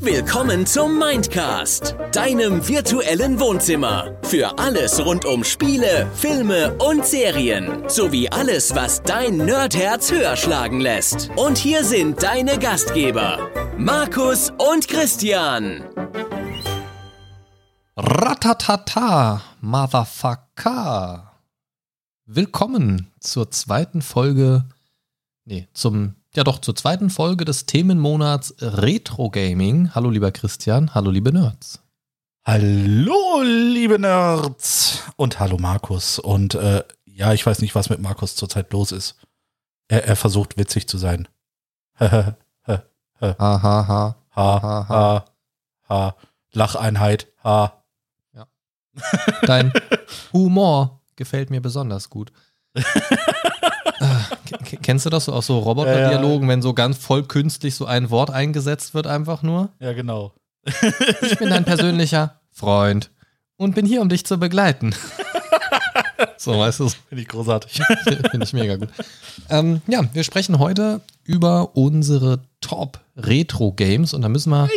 Willkommen zum Mindcast, deinem virtuellen Wohnzimmer. Für alles rund um Spiele, Filme und Serien. Sowie alles, was dein Nerdherz höher schlagen lässt. Und hier sind deine Gastgeber, Markus und Christian. Ratatata, Motherfucker. Willkommen zur zweiten Folge, nee, zum ja doch zur zweiten Folge des Themenmonats Retro Gaming. Hallo lieber Christian, hallo liebe Nerds. Hallo liebe Nerds und hallo Markus. Und äh, ja, ich weiß nicht, was mit Markus zurzeit los ist. Er, er versucht witzig zu sein. ha, ha, ha. ha, ha, ha. Lacheinheit, ha. Ja. Dein Humor gefällt mir besonders gut. Kennst du das so aus so Roboter-Dialogen, ja, ja. wenn so ganz voll künstlich so ein Wort eingesetzt wird, einfach nur? Ja, genau. Ich bin dein persönlicher Freund und bin hier, um dich zu begleiten. so, weißt du. Finde ich großartig. Finde ich mega gut. Ähm, ja, wir sprechen heute über unsere Top-Retro-Games und da müssen wir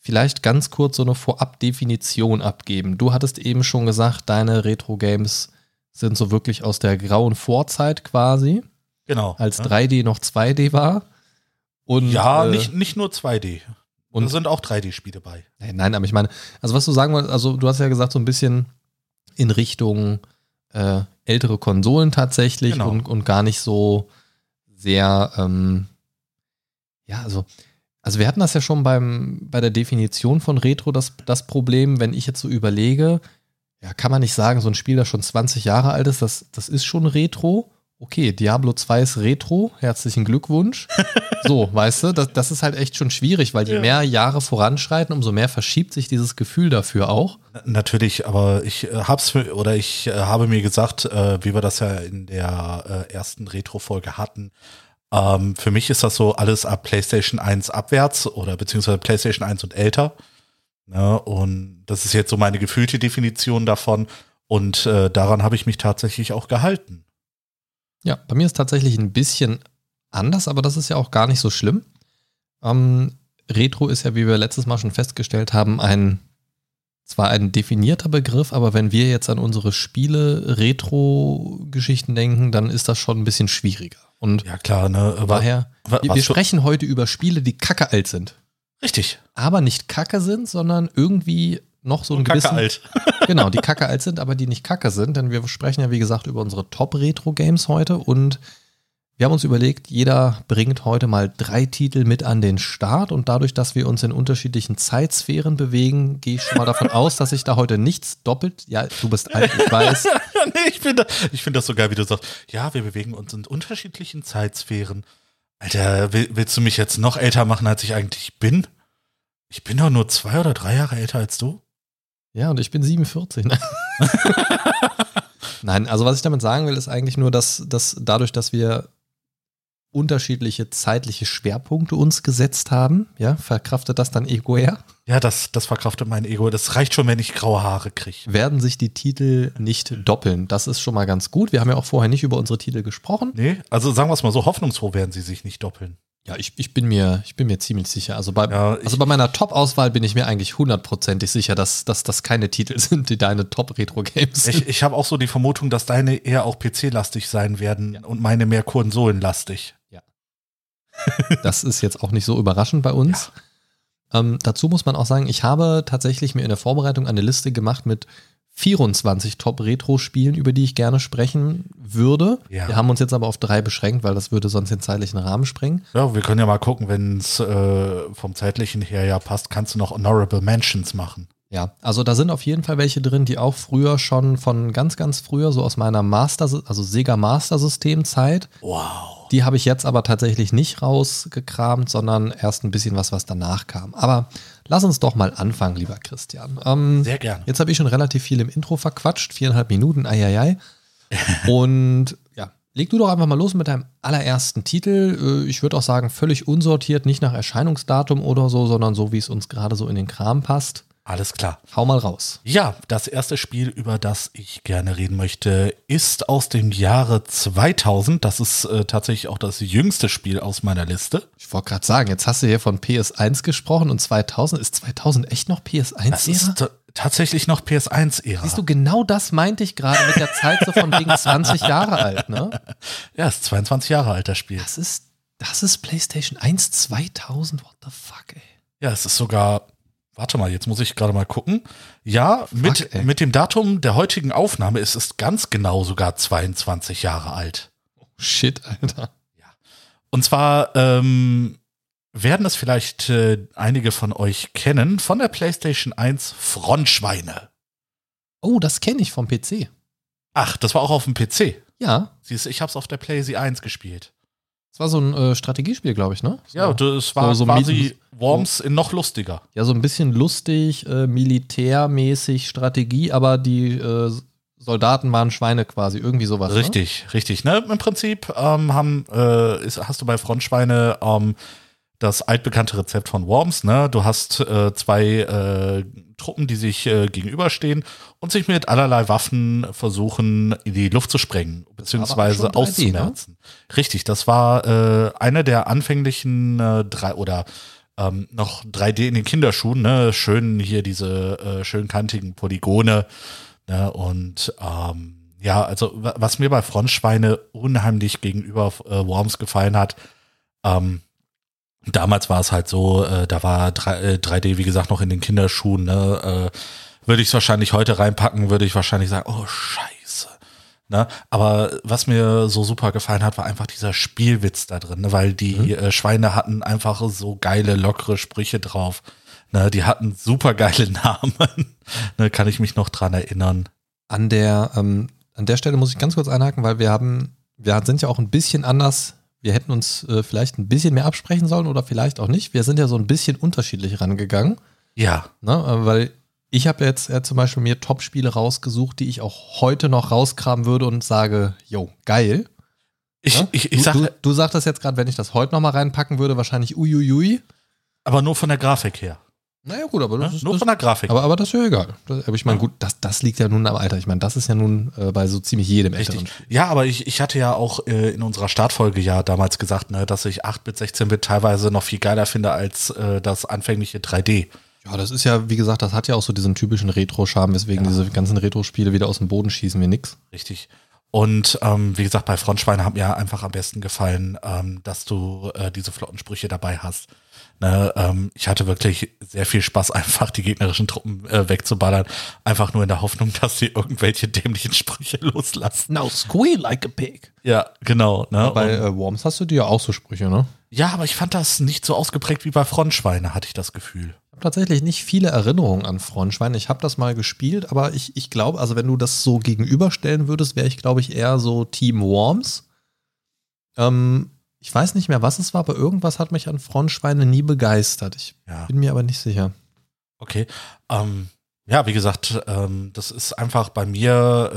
vielleicht ganz kurz so eine Vorab-Definition abgeben. Du hattest eben schon gesagt, deine Retro-Games sind so wirklich aus der grauen Vorzeit quasi. Genau. Als ja. 3D noch 2D war. Und, ja, äh, nicht, nicht nur 2D. Und da sind auch 3D-Spiele bei. Nein, aber ich meine, also was du sagen wolltest, also du hast ja gesagt, so ein bisschen in Richtung äh, ältere Konsolen tatsächlich genau. und, und gar nicht so sehr, ähm, ja, also, also wir hatten das ja schon beim, bei der Definition von Retro das, das Problem, wenn ich jetzt so überlege, ja, kann man nicht sagen, so ein Spiel, das schon 20 Jahre alt ist, das, das ist schon Retro. Okay, Diablo 2 ist Retro, herzlichen Glückwunsch. so, weißt du, das, das ist halt echt schon schwierig, weil je ja. mehr Jahre voranschreiten, umso mehr verschiebt sich dieses Gefühl dafür auch. Natürlich, aber ich äh, hab's für, oder ich äh, habe mir gesagt, äh, wie wir das ja in der äh, ersten Retro-Folge hatten, ähm, für mich ist das so alles ab PlayStation 1 abwärts oder beziehungsweise PlayStation 1 und älter. Ne? Und das ist jetzt so meine gefühlte Definition davon. Und äh, daran habe ich mich tatsächlich auch gehalten. Ja, bei mir ist tatsächlich ein bisschen anders, aber das ist ja auch gar nicht so schlimm. Ähm, Retro ist ja, wie wir letztes Mal schon festgestellt haben, ein zwar ein definierter Begriff, aber wenn wir jetzt an unsere Spiele-Retro-Geschichten denken, dann ist das schon ein bisschen schwieriger. Und ja, klar, ne? Aber daher, wir, wir sprechen heute über Spiele, die kacke alt sind. Richtig. Aber nicht kacke sind, sondern irgendwie noch so ein gewissen. Kacke alt. genau, die kacke alt sind, aber die nicht kacke sind, denn wir sprechen ja, wie gesagt, über unsere Top-Retro-Games heute und wir haben uns überlegt, jeder bringt heute mal drei Titel mit an den Start und dadurch, dass wir uns in unterschiedlichen Zeitsphären bewegen, gehe ich schon mal davon aus, dass sich da heute nichts doppelt. Ja, du bist alt, ich weiß. nee, ich finde find das so geil, wie du sagst. Ja, wir bewegen uns in unterschiedlichen Zeitsphären. Alter, willst du mich jetzt noch älter machen, als ich eigentlich bin? Ich bin doch nur zwei oder drei Jahre älter als du. Ja, und ich bin 47. Ne? Nein, also was ich damit sagen will, ist eigentlich nur, dass, dass dadurch, dass wir unterschiedliche zeitliche Schwerpunkte uns gesetzt haben, ja, verkraftet das dann Ego eher? Ja, das, das verkraftet mein Ego. Das reicht schon, wenn ich graue Haare kriege. Werden sich die Titel nicht doppeln. Das ist schon mal ganz gut. Wir haben ja auch vorher nicht über unsere Titel gesprochen. Nee, also sagen wir es mal so, hoffnungsfroh werden sie sich nicht doppeln. Ja, ich, ich, bin mir, ich bin mir ziemlich sicher. Also bei, ja, also bei meiner Top-Auswahl bin ich mir eigentlich hundertprozentig sicher, dass, dass das keine Titel sind, die deine Top-Retro-Games sind. Ich, ich habe auch so die Vermutung, dass deine eher auch PC-lastig sein werden ja. und meine mehr Konsolen-lastig. Das ist jetzt auch nicht so überraschend bei uns. Ja. Ähm, dazu muss man auch sagen, ich habe tatsächlich mir in der Vorbereitung eine Liste gemacht mit 24 Top-Retro-Spielen, über die ich gerne sprechen würde. Ja. Wir haben uns jetzt aber auf drei beschränkt, weil das würde sonst den zeitlichen Rahmen sprengen. Ja, wir können ja mal gucken, wenn es äh, vom zeitlichen her ja passt, kannst du noch Honorable Mentions machen. Ja, also da sind auf jeden Fall welche drin, die auch früher schon von ganz, ganz früher, so aus meiner Master, also Sega Master System Zeit. Wow. Die habe ich jetzt aber tatsächlich nicht rausgekramt, sondern erst ein bisschen was, was danach kam. Aber lass uns doch mal anfangen, lieber Christian. Ähm, Sehr gerne. Jetzt habe ich schon relativ viel im Intro verquatscht, viereinhalb Minuten, eieiei. Und ja, leg du doch einfach mal los mit deinem allerersten Titel. Äh, ich würde auch sagen, völlig unsortiert, nicht nach Erscheinungsdatum oder so, sondern so, wie es uns gerade so in den Kram passt. Alles klar. Hau mal raus. Ja, das erste Spiel, über das ich gerne reden möchte, ist aus dem Jahre 2000. Das ist äh, tatsächlich auch das jüngste Spiel aus meiner Liste. Ich wollte gerade sagen, jetzt hast du hier von PS1 gesprochen und 2000. Ist 2000 echt noch PS1-Ära? Das ist tatsächlich noch PS1-Ära. Siehst du, genau das meinte ich gerade mit der Zeit so von wegen 20 Jahre alt, ne? Ja, ist 22 Jahre alt, das Spiel. Das ist, das ist PlayStation 1 2000. What the fuck, ey? Ja, es ist sogar Warte mal, jetzt muss ich gerade mal gucken. Ja, mit, Fuck, mit dem Datum der heutigen Aufnahme ist es ganz genau sogar 22 Jahre alt. Oh, shit, Alter. Ja. Und zwar ähm, werden es vielleicht äh, einige von euch kennen von der PlayStation 1 Frontschweine. Oh, das kenne ich vom PC. Ach, das war auch auf dem PC. Ja. Siehst du, ich habe es auf der PlayStation 1 gespielt. Das war so ein äh, Strategiespiel, glaube ich, ne? So, ja, das war so, so quasi Worms in noch lustiger. Ja, so ein bisschen lustig, äh, militärmäßig Strategie, aber die äh, Soldaten waren Schweine quasi, irgendwie sowas. Ne? Richtig, ne? richtig. Ne? Im Prinzip ähm, haben, äh, ist, hast du bei Frontschweine ähm, das altbekannte Rezept von Worms. Ne? Du hast äh, zwei äh, Truppen, die sich äh, gegenüberstehen und sich mit allerlei Waffen versuchen, in die Luft zu sprengen, beziehungsweise auszumerzen. Ne? Richtig, das war äh, eine der anfänglichen äh, drei oder ähm, noch 3D in den Kinderschuhen, ne? Schön hier diese äh, schön kantigen Polygone. Ne? Und ähm, ja, also was mir bei Frontschweine unheimlich gegenüber äh, Worms gefallen hat, ähm, Damals war es halt so, äh, da war 3, äh, 3D, wie gesagt, noch in den Kinderschuhen. Ne? Äh, würde ich es wahrscheinlich heute reinpacken, würde ich wahrscheinlich sagen, oh scheiße. Ne? Aber was mir so super gefallen hat, war einfach dieser Spielwitz da drin, ne? weil die mhm. äh, Schweine hatten einfach so geile, lockere Sprüche drauf. Ne? Die hatten super geile Namen. ne? Kann ich mich noch dran erinnern. An der, ähm, an der Stelle muss ich ganz kurz einhaken, weil wir haben, wir sind ja auch ein bisschen anders wir hätten uns äh, vielleicht ein bisschen mehr absprechen sollen oder vielleicht auch nicht. Wir sind ja so ein bisschen unterschiedlich rangegangen. Ja. Ne, äh, weil ich habe jetzt äh, zum Beispiel mir Top-Spiele rausgesucht, die ich auch heute noch rauskramen würde und sage, yo, geil. Ich, ne? ich, ich du, sag, du, du sagst das jetzt gerade, wenn ich das heute nochmal reinpacken würde, wahrscheinlich uiuiui. Aber nur von der Grafik her. Naja, gut, aber das ja, ist. Nur das, von der Grafik. Aber, aber das ist ja egal. Das, aber ich meine, gut, das, das liegt ja nun am Alter. Ich meine, das ist ja nun äh, bei so ziemlich jedem Richtig. älteren. Ja, aber ich, ich hatte ja auch äh, in unserer Startfolge ja damals gesagt, ne, dass ich 8-Bit, 16-Bit teilweise noch viel geiler finde als äh, das anfängliche 3D. Ja, das ist ja, wie gesagt, das hat ja auch so diesen typischen Retro-Charme, weswegen ja. diese ganzen Retro-Spiele wieder aus dem Boden schießen wie nix. Richtig. Und ähm, wie gesagt, bei Frontschweine hat mir einfach am besten gefallen, ähm, dass du äh, diese flotten Sprüche dabei hast. Ne, ähm, ich hatte wirklich sehr viel Spaß, einfach die gegnerischen Truppen äh, wegzuballern. Einfach nur in der Hoffnung, dass sie irgendwelche dämlichen Sprüche loslassen. Now squeal like a pig. Ja, genau. Ne? Bei äh, Worms hast du dir ja auch so Sprüche, ne? Ja, aber ich fand das nicht so ausgeprägt wie bei Frontschweine, hatte ich das Gefühl. Ich habe tatsächlich nicht viele Erinnerungen an Frontschweine. Ich habe das mal gespielt, aber ich, ich glaube, also wenn du das so gegenüberstellen würdest, wäre ich, glaube ich, eher so Team Worms. Ähm, ich weiß nicht mehr, was es war, aber irgendwas hat mich an Frontschweine nie begeistert. Ich ja. bin mir aber nicht sicher. Okay. Ähm, ja, wie gesagt, ähm, das ist einfach bei mir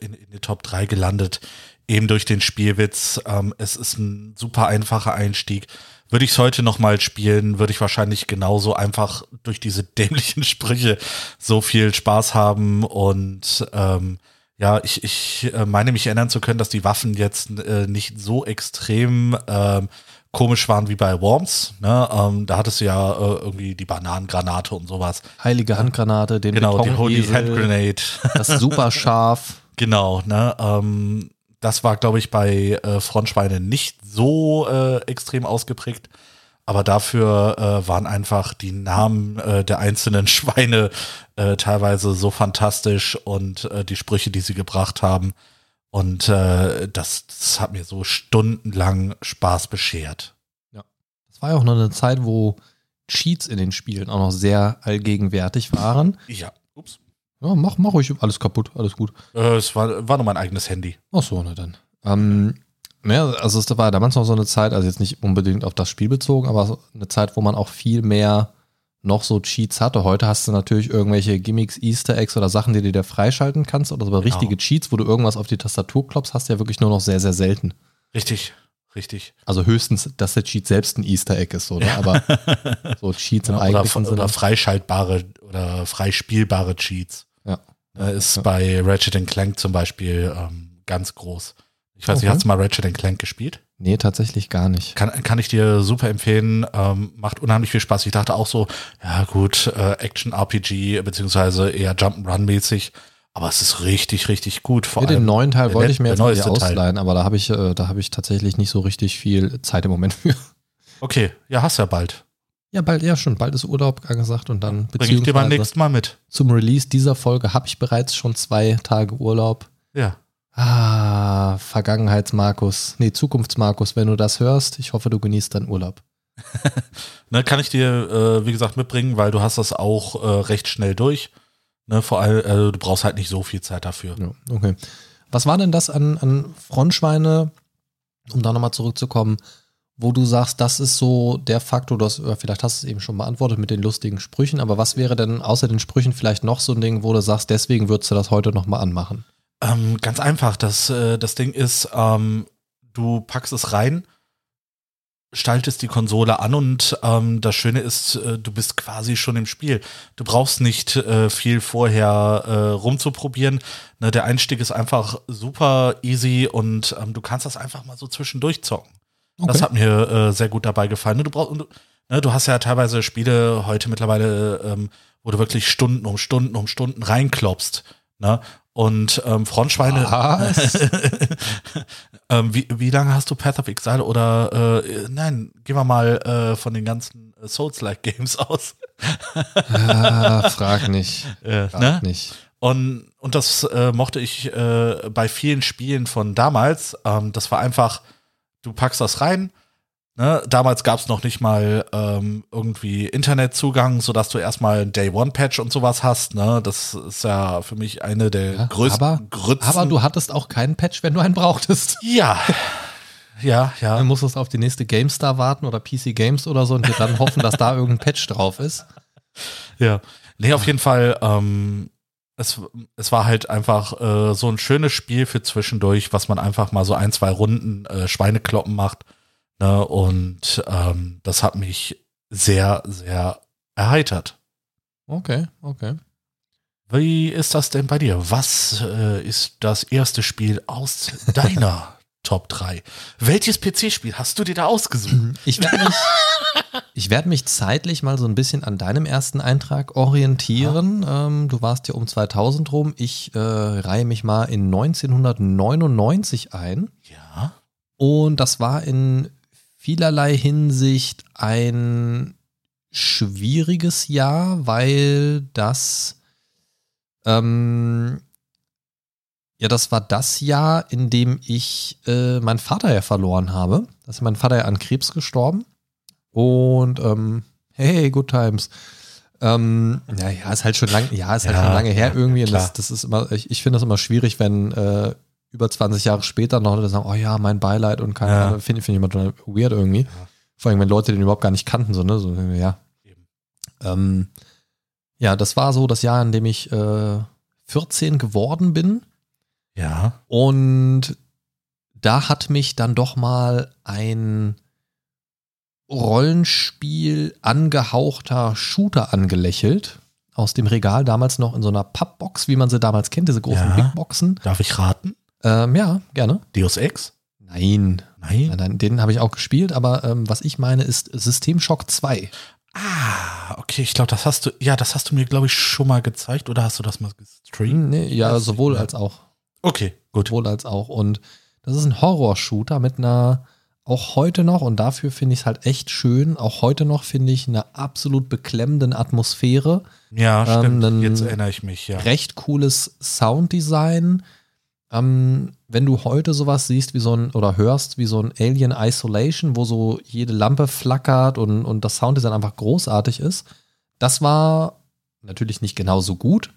äh, in, in die Top 3 gelandet, eben durch den Spielwitz. Ähm, es ist ein super einfacher Einstieg. Würde ich es heute nochmal spielen, würde ich wahrscheinlich genauso einfach durch diese dämlichen Sprüche so viel Spaß haben und ähm, ja, ich, ich äh, meine mich erinnern zu können, dass die Waffen jetzt äh, nicht so extrem ähm, komisch waren wie bei Worms. Ne? Ähm, da hattest du ja äh, irgendwie die Bananengranate und sowas. Heilige Handgranate, den Genau, die Holy Hand Grenade. Das super scharf. genau, ne? Ähm, das war, glaube ich, bei äh, Frontschweine nicht so äh, extrem ausgeprägt aber dafür äh, waren einfach die Namen äh, der einzelnen Schweine äh, teilweise so fantastisch und äh, die Sprüche, die sie gebracht haben. Und äh, das, das hat mir so stundenlang Spaß beschert. Ja. Das war ja auch noch eine Zeit, wo Cheats in den Spielen auch noch sehr allgegenwärtig waren. Ja, ups. Ja, mach, mach ruhig alles kaputt, alles gut. Äh, es war, war nur mein eigenes Handy. Ach so, na dann. Ähm, ja, also es war damals noch so eine Zeit, also jetzt nicht unbedingt auf das Spiel bezogen, aber so eine Zeit, wo man auch viel mehr noch so Cheats hatte. Heute hast du natürlich irgendwelche Gimmicks, Easter Eggs oder Sachen, die du dir freischalten kannst. Oder so genau. richtige Cheats, wo du irgendwas auf die Tastatur klopfst, hast du ja wirklich nur noch sehr, sehr selten. Richtig, Richtig. Also höchstens, dass der Cheat selbst ein Easter Egg ist, oder? Aber so Cheats im ja, eigentlichen oder, Oder freischaltbare oder freispielbare Cheats. Ja. Ist ja. bei Ratchet Clank zum Beispiel ähm, ganz groß. Ich weiß okay. nicht, hast du mal Ratchet Clank gespielt? Nee, tatsächlich gar nicht. Kann, kann ich dir super empfehlen. Ähm, macht unheimlich viel Spaß. Ich dachte auch so, ja gut, äh, Action-RPG, beziehungsweise eher Jump'n'Run-mäßig. Aber es ist richtig, richtig gut. Vor ja, allem den neuen Teil wollte ich mir jetzt ausleihen, aber da habe ich, äh, da habe ich tatsächlich nicht so richtig viel Zeit im Moment für. Okay, ja, hast ja bald. Ja, bald, ja schon. Bald ist Urlaub angesagt und dann Bring ich dir beim nächsten Mal mit. Zum Release dieser Folge habe ich bereits schon zwei Tage Urlaub. Ja. Ah, Vergangenheits-Markus. Nee, Zukunfts-Markus, wenn du das hörst, ich hoffe, du genießt deinen Urlaub. ne, kann ich dir, äh, wie gesagt, mitbringen, weil du hast das auch äh, recht schnell durch. Ne, vor allem, äh, du brauchst halt nicht so viel Zeit dafür. Ja, okay. Was war denn das an, an Frontschweine, um da nochmal zurückzukommen, wo du sagst, das ist so der Faktor, du hast, vielleicht hast du es eben schon beantwortet mit den lustigen Sprüchen, aber was wäre denn außer den Sprüchen vielleicht noch so ein Ding, wo du sagst, deswegen würdest du das heute nochmal anmachen? Ähm, ganz einfach, das, äh, das Ding ist, ähm, du packst es rein schaltest die Konsole an und ähm, das Schöne ist, äh, du bist quasi schon im Spiel. Du brauchst nicht äh, viel vorher äh, rumzuprobieren. Ne, der Einstieg ist einfach super easy und ähm, du kannst das einfach mal so zwischendurch zocken. Okay. Das hat mir äh, sehr gut dabei gefallen. Ne, du, brauchst, du, ne, du hast ja teilweise Spiele heute mittlerweile, ähm, wo du wirklich Stunden um Stunden um Stunden reinklopst. Ne? Und ähm, Frontschweine. ähm, wie, wie lange hast du Path of Exile oder äh, nein, gehen wir mal äh, von den ganzen äh, Souls-like Games aus. ah, frag nicht. Äh, frag ne? nicht. Und, und das äh, mochte ich äh, bei vielen Spielen von damals. Ähm, das war einfach, du packst das rein, Ne, damals gab es noch nicht mal ähm, irgendwie Internetzugang, sodass du erstmal Day One Patch und sowas hast. Ne? Das ist ja für mich eine der ja, größten aber, Grützen. Aber du hattest auch keinen Patch, wenn du einen brauchtest. Ja. Ja, ja. Dann musstest du auf die nächste GameStar warten oder PC Games oder so und dir dann hoffen, dass da irgendein Patch drauf ist. Ja. Nee, auf jeden Fall, ähm, es, es war halt einfach äh, so ein schönes Spiel für zwischendurch, was man einfach mal so ein, zwei Runden äh, Schweinekloppen macht Ne? Und ähm, das hat mich sehr, sehr erheitert. Okay, okay. Wie ist das denn bei dir? Was äh, ist das erste Spiel aus deiner Top 3? Welches PC-Spiel hast du dir da ausgesucht? Ich werde mich, ich werd mich zeitlich mal so ein bisschen an deinem ersten Eintrag orientieren. Ähm, du warst ja um 2000 rum. Ich äh, reihe mich mal in 1999 ein. Ja. Und das war in vielerlei Hinsicht ein schwieriges Jahr, weil das ähm, ja, das war das Jahr, in dem ich äh, meinen Vater ja verloren habe. Da ist mein Vater ja an Krebs gestorben. Und ähm, hey, good times. Ähm, ja, ja, ist halt schon lang, ja, ist halt ja, schon lange her irgendwie. Und das, das ist immer, ich, ich finde das immer schwierig, wenn äh, über 20 Jahre später noch sagen, oh ja, mein Beileid und keine ja. Ahnung, finde find ich immer weird irgendwie. Ja. Vor allem, wenn Leute den überhaupt gar nicht kannten, so, ne? So, ja. Ähm, ja, das war so das Jahr, in dem ich äh, 14 geworden bin. Ja. Und da hat mich dann doch mal ein Rollenspiel angehauchter Shooter angelächelt. Aus dem Regal, damals noch in so einer Pappbox, wie man sie damals kennt, diese großen ja. Big Boxen. Darf ich raten? Ähm, ja, gerne. Deus Ex? Nein. Nein? Nein, nein den habe ich auch gespielt, aber ähm, was ich meine ist System Shock 2. Ah, okay, ich glaube, das hast du, ja, das hast du mir, glaube ich, schon mal gezeigt oder hast du das mal gestreamt? Nee, ja, das sowohl als auch. Okay, gut. Sowohl als auch. Und das ist ein Horror-Shooter mit einer, auch heute noch, und dafür finde ich es halt echt schön, auch heute noch finde ich eine absolut beklemmenden Atmosphäre. Ja, stimmt. Ähm, Jetzt erinnere ich mich, ja. Recht cooles Sounddesign ähm, wenn du heute sowas siehst wie so ein oder hörst wie so ein Alien Isolation, wo so jede Lampe flackert und, und das Sounddesign einfach großartig ist, das war natürlich nicht genauso gut,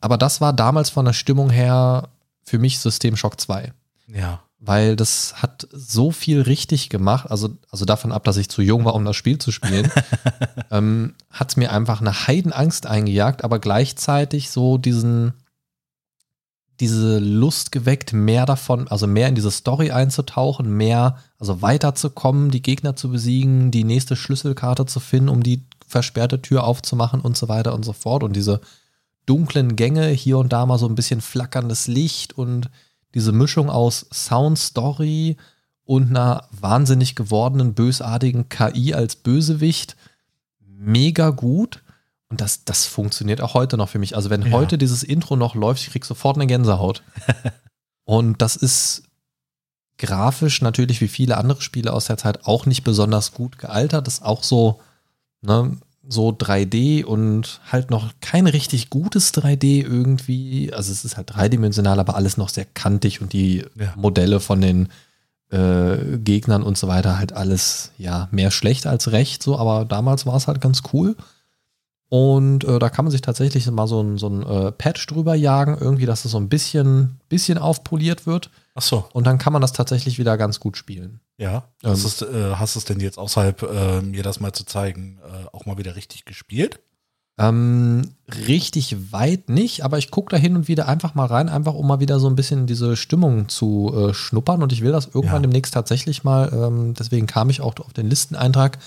aber das war damals von der Stimmung her für mich System Shock 2. Ja. Weil das hat so viel richtig gemacht, also, also davon ab, dass ich zu jung war, um das Spiel zu spielen, ähm, hat es mir einfach eine Heidenangst eingejagt, aber gleichzeitig so diesen, diese Lust geweckt, mehr davon, also mehr in diese Story einzutauchen, mehr, also weiterzukommen, die Gegner zu besiegen, die nächste Schlüsselkarte zu finden, um die versperrte Tür aufzumachen und so weiter und so fort. Und diese dunklen Gänge, hier und da mal so ein bisschen flackerndes Licht und diese Mischung aus Sound Story und einer wahnsinnig gewordenen, bösartigen KI als Bösewicht. Mega gut. Und das, das funktioniert auch heute noch für mich. Also wenn ja. heute dieses Intro noch läuft, ich krieg sofort eine Gänsehaut. und das ist grafisch natürlich wie viele andere Spiele aus der Zeit auch nicht besonders gut gealtert. Das ist auch so, ne, so 3D und halt noch kein richtig gutes 3D irgendwie. Also es ist halt dreidimensional, aber alles noch sehr kantig und die ja. Modelle von den äh, Gegnern und so weiter halt alles ja mehr schlecht als recht so, aber damals war es halt ganz cool. Und äh, da kann man sich tatsächlich mal so ein, so ein äh, Patch drüber jagen, irgendwie, dass es so ein bisschen, bisschen aufpoliert wird. Ach so. Und dann kann man das tatsächlich wieder ganz gut spielen. Ja. Ähm, hast, du äh, hast es denn jetzt außerhalb, äh, mir das mal zu zeigen, äh, auch mal wieder richtig gespielt? Ähm, richtig weit nicht, aber ich gucke da hin und wieder einfach mal rein, einfach um mal wieder so ein bisschen diese Stimmung zu äh, schnuppern. Und ich will das irgendwann ja. demnächst tatsächlich mal, ähm, deswegen kam ich auch auf den Listeneintrag,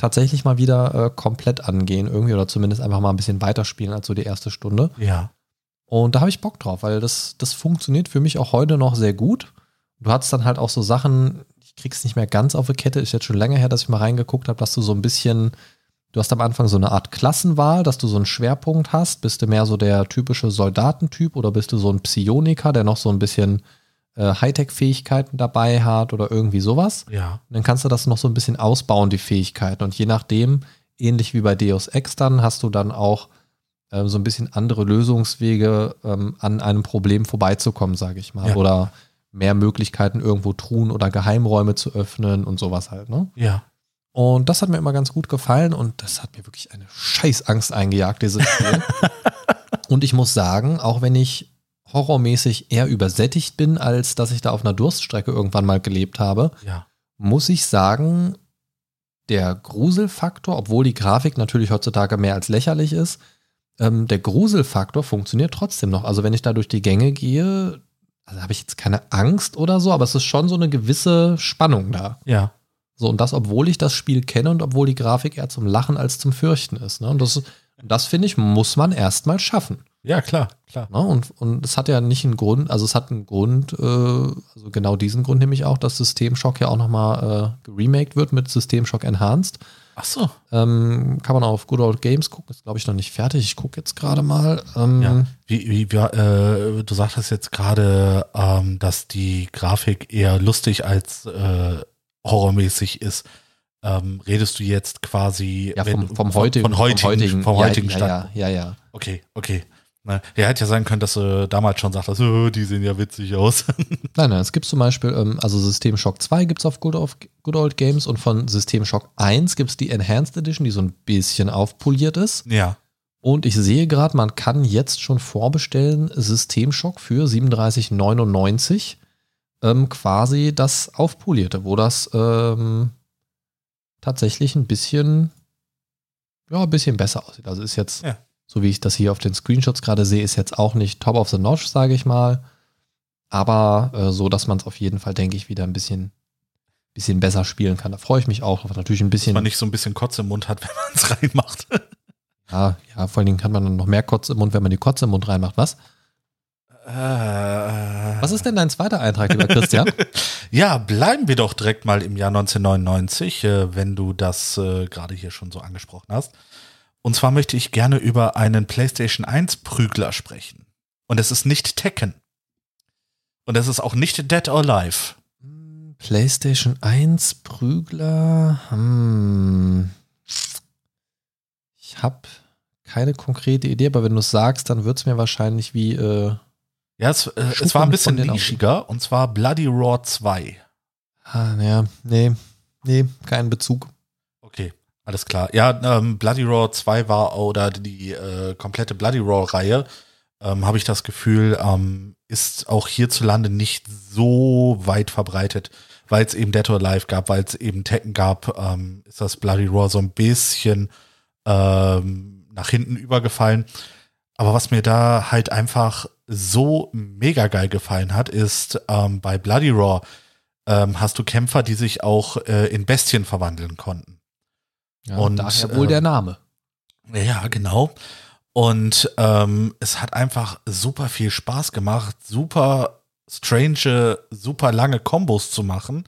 tatsächlich mal wieder äh, komplett angehen, irgendwie, oder zumindest einfach mal ein bisschen weiterspielen als so die erste Stunde. Ja. Und da habe ich Bock drauf, weil das, das funktioniert für mich auch heute noch sehr gut. Du hattest dann halt auch so Sachen, ich krieg's nicht mehr ganz auf die Kette, ist jetzt schon länger her, dass ich mal reingeguckt habe, dass du so ein bisschen Du hast am Anfang so eine Art Klassenwahl, dass du so einen Schwerpunkt hast. Bist du mehr so der typische Soldatentyp oder bist du so ein Psioniker, der noch so ein bisschen äh, Hightech-Fähigkeiten dabei hat oder irgendwie sowas? Ja. Und dann kannst du das noch so ein bisschen ausbauen, die Fähigkeiten. Und je nachdem, ähnlich wie bei Deus Ex dann, hast du dann auch äh, so ein bisschen andere Lösungswege, ähm, an einem Problem vorbeizukommen, sage ich mal. Ja. Oder mehr Möglichkeiten, irgendwo Truhen oder Geheimräume zu öffnen und sowas halt, ne? Ja. Und das hat mir immer ganz gut gefallen und das hat mir wirklich eine Scheißangst eingejagt, dieses Spiel. und ich muss sagen, auch wenn ich horrormäßig eher übersättigt bin, als dass ich da auf einer Durststrecke irgendwann mal gelebt habe, ja. muss ich sagen, der Gruselfaktor, obwohl die Grafik natürlich heutzutage mehr als lächerlich ist, ähm, der Gruselfaktor funktioniert trotzdem noch. Also wenn ich da durch die Gänge gehe, also habe ich jetzt keine Angst oder so, aber es ist schon so eine gewisse Spannung da. Ja. So, und das, obwohl ich das Spiel kenne und obwohl die Grafik eher zum Lachen als zum Fürchten ist. Ne? Und das, das finde ich, muss man erstmal schaffen. Ja, klar, klar. Ne? Und, und es hat ja nicht einen Grund, also es hat einen Grund, äh, also genau diesen Grund nämlich auch, dass System Shock ja auch nochmal äh, geremaked wird mit System Shock Enhanced. Ach so. Ähm, kann man auf Good Old Games gucken, ist glaube ich noch nicht fertig. Ich gucke jetzt gerade mal. Ähm, ja. Wie, wie, wie äh, du sagtest jetzt gerade, ähm, dass die Grafik eher lustig als äh, horrormäßig ist. Ähm, redest du jetzt quasi ja, vom, vom, heutigen, von heutigen, vom heutigen, vom heutigen ja, Stand? Ja, ja, ja. Okay, okay. Er hätte ja sagen können, dass du damals schon sagtest, oh, die sehen ja witzig aus. nein, nein, es gibt zum Beispiel, ähm, also System Shock 2 gibt es auf Good, auf Good Old Games und von System Shock 1 gibt es die Enhanced Edition, die so ein bisschen aufpoliert ist. Ja. Und ich sehe gerade, man kann jetzt schon vorbestellen System Shock für 37,99 ähm, quasi das aufpolierte, wo das ähm, tatsächlich ein bisschen, ja, ein bisschen besser aussieht. Also ist jetzt, ja. So wie ich das hier auf den Screenshots gerade sehe, ist jetzt auch nicht top of the notch, sage ich mal. Aber äh, so, dass man es auf jeden Fall, denke ich, wieder ein bisschen, bisschen besser spielen kann. Da freue ich mich auch. Natürlich ein bisschen. Dass man nicht so ein bisschen Kotze im Mund hat, wenn man es reinmacht. ja, ja, vor allen Dingen kann man dann noch mehr Kotze im Mund, wenn man die Kotze im Mund reinmacht. Was? Äh, Was ist denn dein zweiter Eintrag, lieber Christian? ja, bleiben wir doch direkt mal im Jahr 1999, äh, wenn du das äh, gerade hier schon so angesprochen hast. Und zwar möchte ich gerne über einen PlayStation 1 Prügler sprechen. Und es ist nicht Tekken. Und es ist auch nicht Dead or Alive. PlayStation 1 Prügler. Hm. Ich habe keine konkrete Idee, aber wenn du es sagst, dann wird es mir wahrscheinlich wie äh, ja, es, äh, es war ein bisschen nischiger und zwar Bloody Raw 2. Ah, ja, nee, nee, kein Bezug. Alles klar. Ja, ähm, Bloody Raw 2 war oder die äh, komplette Bloody Raw-Reihe, ähm, habe ich das Gefühl, ähm, ist auch hierzulande nicht so weit verbreitet, weil es eben Dead or Alive gab, weil es eben Tekken gab, ähm, ist das Bloody Raw so ein bisschen ähm, nach hinten übergefallen. Aber was mir da halt einfach so mega geil gefallen hat, ist ähm, bei Bloody Raw ähm, hast du Kämpfer, die sich auch äh, in Bestien verwandeln konnten. Ja, und daher wohl äh, der Name. Ja, genau. Und ähm, es hat einfach super viel Spaß gemacht, super strange, super lange Kombos zu machen,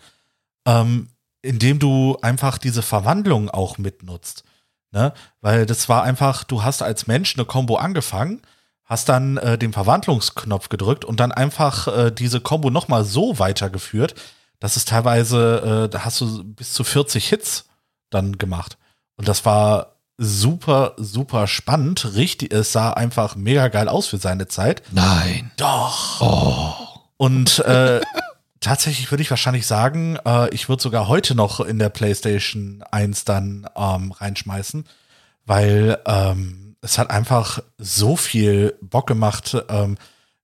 ähm, indem du einfach diese Verwandlung auch mitnutzt. Ne? Weil das war einfach, du hast als Mensch eine Combo angefangen, hast dann äh, den Verwandlungsknopf gedrückt und dann einfach äh, diese Combo nochmal so weitergeführt, dass es teilweise, äh, da hast du bis zu 40 Hits dann gemacht. Und das war super, super spannend. Richtig, es sah einfach mega geil aus für seine Zeit. Nein. Doch. Oh. Und äh, tatsächlich würde ich wahrscheinlich sagen, äh, ich würde sogar heute noch in der PlayStation 1 dann ähm, reinschmeißen, weil ähm, es hat einfach so viel Bock gemacht, ähm,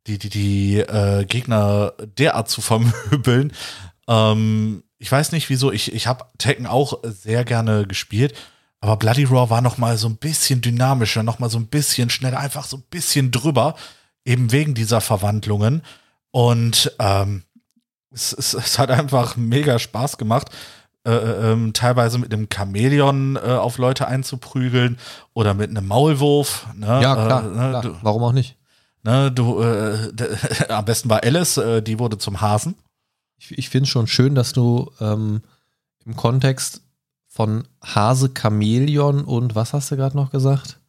die, die, die äh, Gegner derart zu vermöbeln. Ähm, ich weiß nicht wieso, ich, ich habe Tekken auch sehr gerne gespielt, aber Bloody Raw war noch mal so ein bisschen dynamischer, noch mal so ein bisschen schneller, einfach so ein bisschen drüber, eben wegen dieser Verwandlungen. Und ähm, es, es, es hat einfach mega Spaß gemacht. Äh, äh, ähm, teilweise mit einem Chamäleon äh, auf Leute einzuprügeln oder mit einem Maulwurf. Ne? Ja, klar, äh, ne? klar. Warum auch nicht? Ne, du, äh, am besten war Alice, äh, die wurde zum Hasen. Ich, ich finde es schon schön, dass du ähm, im Kontext von Hase, Chamäleon und was hast du gerade noch gesagt?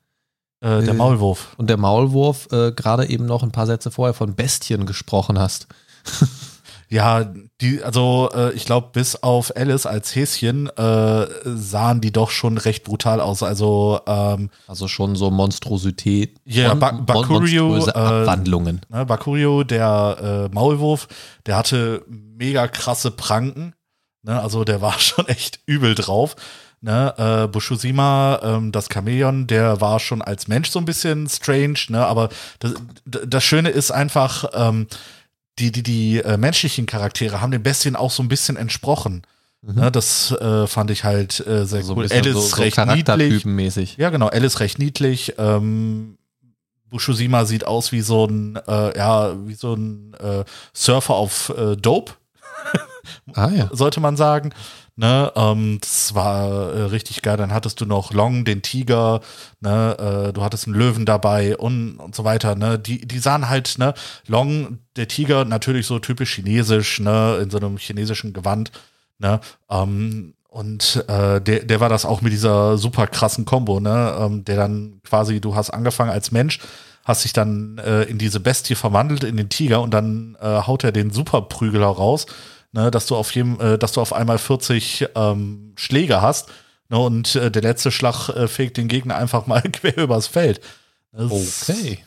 der Maulwurf. Und der Maulwurf gerade eben noch ein paar Sätze vorher von Bestien gesprochen hast. Ja, die, also äh, ich glaube, bis auf Alice als Häschen äh, sahen die doch schon recht brutal aus. Also ähm, also schon so Monstrosität. Ja, Mon ba Bakurio, äh, Abwandlungen. Ne, Bakurio, der äh, Maulwurf, der hatte mega krasse Pranken. Ne, also der war schon echt übel drauf. Ne, äh, Bushusima, ähm, das Chamäleon, der war schon als Mensch so ein bisschen strange, ne, aber das, das Schöne ist einfach, ähm, die, die, die äh, menschlichen Charaktere haben den Bestien auch so ein bisschen entsprochen. Mhm. Ne, das äh, fand ich halt äh, sehr so cool. Alice so, so recht niedlich. mäßig. Ja, genau. Alice recht niedlich. Ähm, Bushusima sieht aus wie so ein, äh, ja, wie so ein äh, Surfer auf äh, Dope. ah, ja. Sollte man sagen. Ne, ähm, das war äh, richtig geil. Dann hattest du noch Long, den Tiger, ne, äh, du hattest einen Löwen dabei und, und so weiter. Ne, die, die sahen halt, ne, Long, der Tiger, natürlich so typisch chinesisch, ne, in so einem chinesischen Gewand, ne, ähm, und äh, der, der war das auch mit dieser super krassen Combo, ne, ähm, der dann quasi, du hast angefangen als Mensch, hast dich dann äh, in diese Bestie verwandelt, in den Tiger und dann äh, haut er den Superprügler raus ne, dass du auf jedem, äh, dass du auf einmal 40 ähm, Schläge hast ne, und äh, der letzte Schlag äh, fegt den Gegner einfach mal quer übers Feld. Das okay.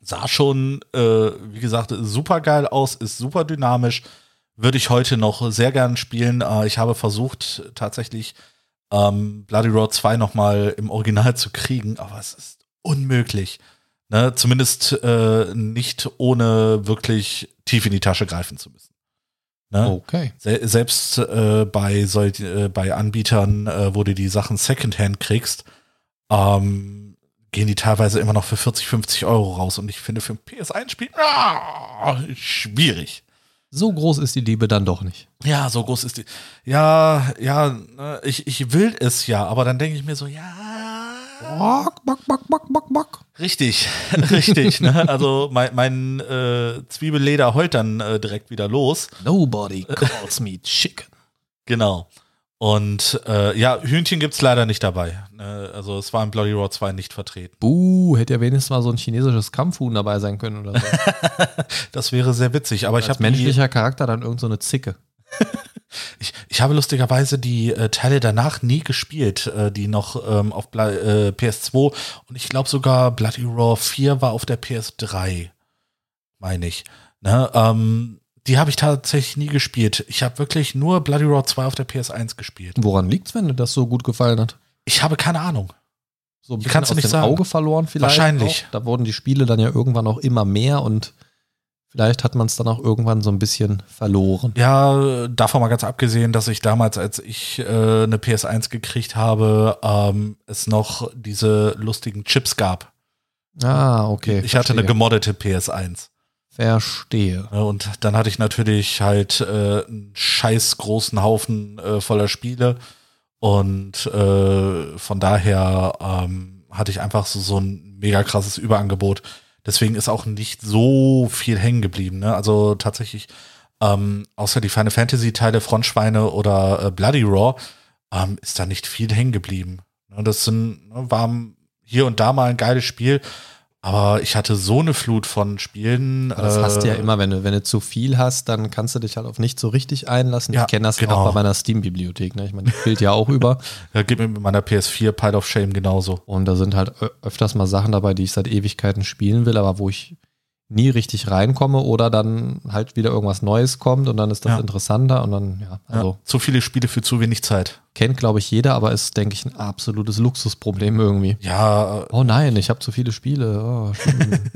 Sah schon, äh, wie gesagt, super geil aus, ist super dynamisch. Würde ich heute noch sehr gern spielen. Äh, ich habe versucht, tatsächlich ähm, Bloody Road 2 nochmal im Original zu kriegen, aber es ist unmöglich. Ne? Zumindest äh, nicht ohne wirklich tief in die Tasche greifen zu müssen. Ne? Okay. Se selbst äh, bei, so, äh, bei Anbietern, äh, wo du die Sachen Secondhand kriegst, ähm, gehen die teilweise immer noch für 40, 50 Euro raus. Und ich finde für ein PS1-Spiel ah, schwierig. So groß ist die Liebe dann doch nicht. Ja, so groß ist die. Ja, ja, ne, ich, ich will es ja, aber dann denke ich mir so, ja, Bock, bock, bock, bock, bock, bock. Richtig, richtig. Ne? Also mein, mein äh, Zwiebelleder heult dann äh, direkt wieder los. Nobody calls me chicken. Genau. Und äh, ja, Hühnchen gibt es leider nicht dabei. Ne? Also es war in Bloody Roar 2 nicht vertreten. Buh, hätte ja wenigstens mal so ein chinesisches Kampfhuhn dabei sein können oder so. das wäre sehr witzig, aber Als ich habe menschlicher Charakter dann irgend so eine Zicke. Ich, ich habe lustigerweise die äh, Teile danach nie gespielt, äh, die noch ähm, auf Bla äh, PS2 und ich glaube sogar Bloody Raw 4 war auf der PS3, meine ich. Ne? Ähm, die habe ich tatsächlich nie gespielt. Ich habe wirklich nur Bloody Raw 2 auf der PS1 gespielt. Woran liegt's, wenn dir das so gut gefallen hat? Ich habe keine Ahnung. So ein bisschen Kannst aus du nicht dem sagen. Auge verloren vielleicht. Wahrscheinlich. Auch. Da wurden die Spiele dann ja irgendwann auch immer mehr und Vielleicht hat man es dann auch irgendwann so ein bisschen verloren. Ja, davon mal ganz abgesehen, dass ich damals, als ich äh, eine PS1 gekriegt habe, ähm, es noch diese lustigen Chips gab. Ah, okay. Ich hatte eine gemoddete PS1. Verstehe. Und dann hatte ich natürlich halt äh, einen scheiß großen Haufen äh, voller Spiele. Und äh, von daher ähm, hatte ich einfach so, so ein mega krasses Überangebot. Deswegen ist auch nicht so viel hängen geblieben. Ne? Also tatsächlich, ähm, außer die Final Fantasy Teile Frontschweine oder äh, Bloody Raw, ähm, ist da nicht viel hängen geblieben. Ne? Das sind, ne, war hier und da mal ein geiles Spiel. Aber ich hatte so eine Flut von Spielen. Das äh, hast du ja immer, wenn du, wenn du zu viel hast, dann kannst du dich halt auf nicht so richtig einlassen. Ja, ich kenne das genau. auch bei meiner Steam-Bibliothek. Ne? Ich meine, die fehlt ja auch über. Ja, geht mir mit meiner PS4 Pile of Shame genauso. Und da sind halt öfters mal Sachen dabei, die ich seit Ewigkeiten spielen will, aber wo ich nie richtig reinkomme oder dann halt wieder irgendwas Neues kommt und dann ist das ja. interessanter und dann, ja, also. Ja, zu viele Spiele für zu wenig Zeit. Kennt, glaube ich, jeder, aber ist, denke ich, ein absolutes Luxusproblem irgendwie. Ja. Äh, oh nein, ich habe zu viele Spiele. Oh,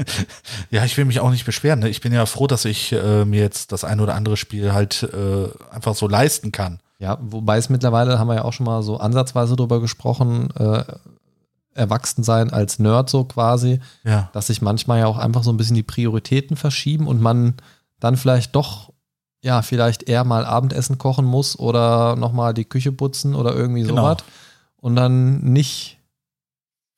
ja, ich will mich auch nicht beschweren. Ne? Ich bin ja froh, dass ich äh, mir jetzt das ein oder andere Spiel halt äh, einfach so leisten kann. Ja, wobei es mittlerweile, haben wir ja auch schon mal so ansatzweise drüber gesprochen, äh, Erwachsensein als Nerd so quasi, ja. dass sich manchmal ja auch einfach so ein bisschen die Prioritäten verschieben und man dann vielleicht doch, ja, vielleicht eher mal Abendessen kochen muss oder nochmal die Küche putzen oder irgendwie genau. sowas und dann nicht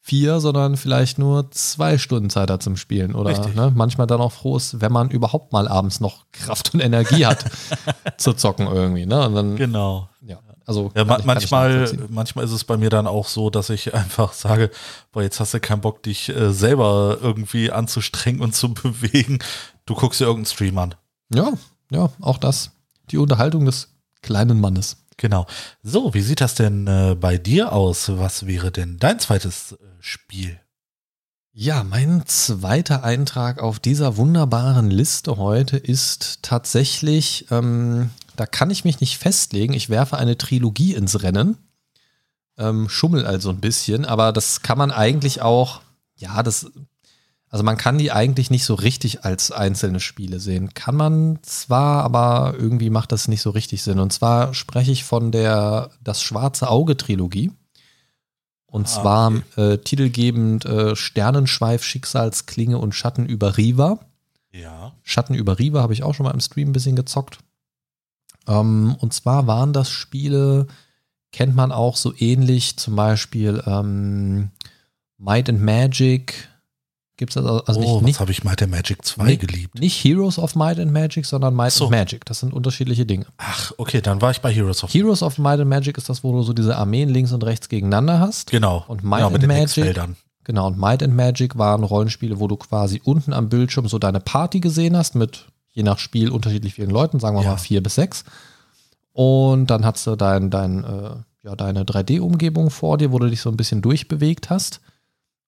vier, sondern vielleicht nur zwei Stunden Zeit hat zum Spielen oder ne, manchmal dann auch froh ist, wenn man überhaupt mal abends noch Kraft und Energie hat zu zocken irgendwie. Ne? Und dann, genau. Ja. Also ja, ma ich, manchmal, manchmal ist es bei mir dann auch so, dass ich einfach sage, boah, jetzt hast du keinen Bock, dich äh, selber irgendwie anzustrengen und zu bewegen. Du guckst dir irgendeinen Stream an. Ja, ja, auch das. Die Unterhaltung des kleinen Mannes. Genau. So, wie sieht das denn äh, bei dir aus? Was wäre denn dein zweites äh, Spiel? Ja, mein zweiter Eintrag auf dieser wunderbaren Liste heute ist tatsächlich ähm, da kann ich mich nicht festlegen. Ich werfe eine Trilogie ins Rennen. Ähm, schummel also ein bisschen, aber das kann man eigentlich auch, ja, das, also man kann die eigentlich nicht so richtig als einzelne Spiele sehen. Kann man zwar, aber irgendwie macht das nicht so richtig Sinn. Und zwar spreche ich von der Das Schwarze Auge Trilogie. Und ah, zwar okay. äh, titelgebend äh, Sternenschweif, Schicksalsklinge und Schatten über Riva. Ja. Schatten über Riva habe ich auch schon mal im Stream ein bisschen gezockt. Ähm, und zwar waren das Spiele, kennt man auch so ähnlich, zum Beispiel ähm, Might and Magic. Gibt es also, also oh, nicht, nicht habe ich Might and Magic 2 nicht, geliebt. Nicht Heroes of Might and Magic, sondern Might so. and Magic. Das sind unterschiedliche Dinge. Ach, okay, dann war ich bei Heroes of Heroes of Might and Magic ist das, wo du so diese Armeen links und rechts gegeneinander hast. Genau. Und Might genau, and Magic. Genau, und Might and Magic waren Rollenspiele, wo du quasi unten am Bildschirm so deine Party gesehen hast mit je nach Spiel unterschiedlich vielen Leuten, sagen wir ja. mal vier bis sechs. Und dann hast du dein, dein, äh, ja, deine 3D-Umgebung vor dir, wo du dich so ein bisschen durchbewegt hast.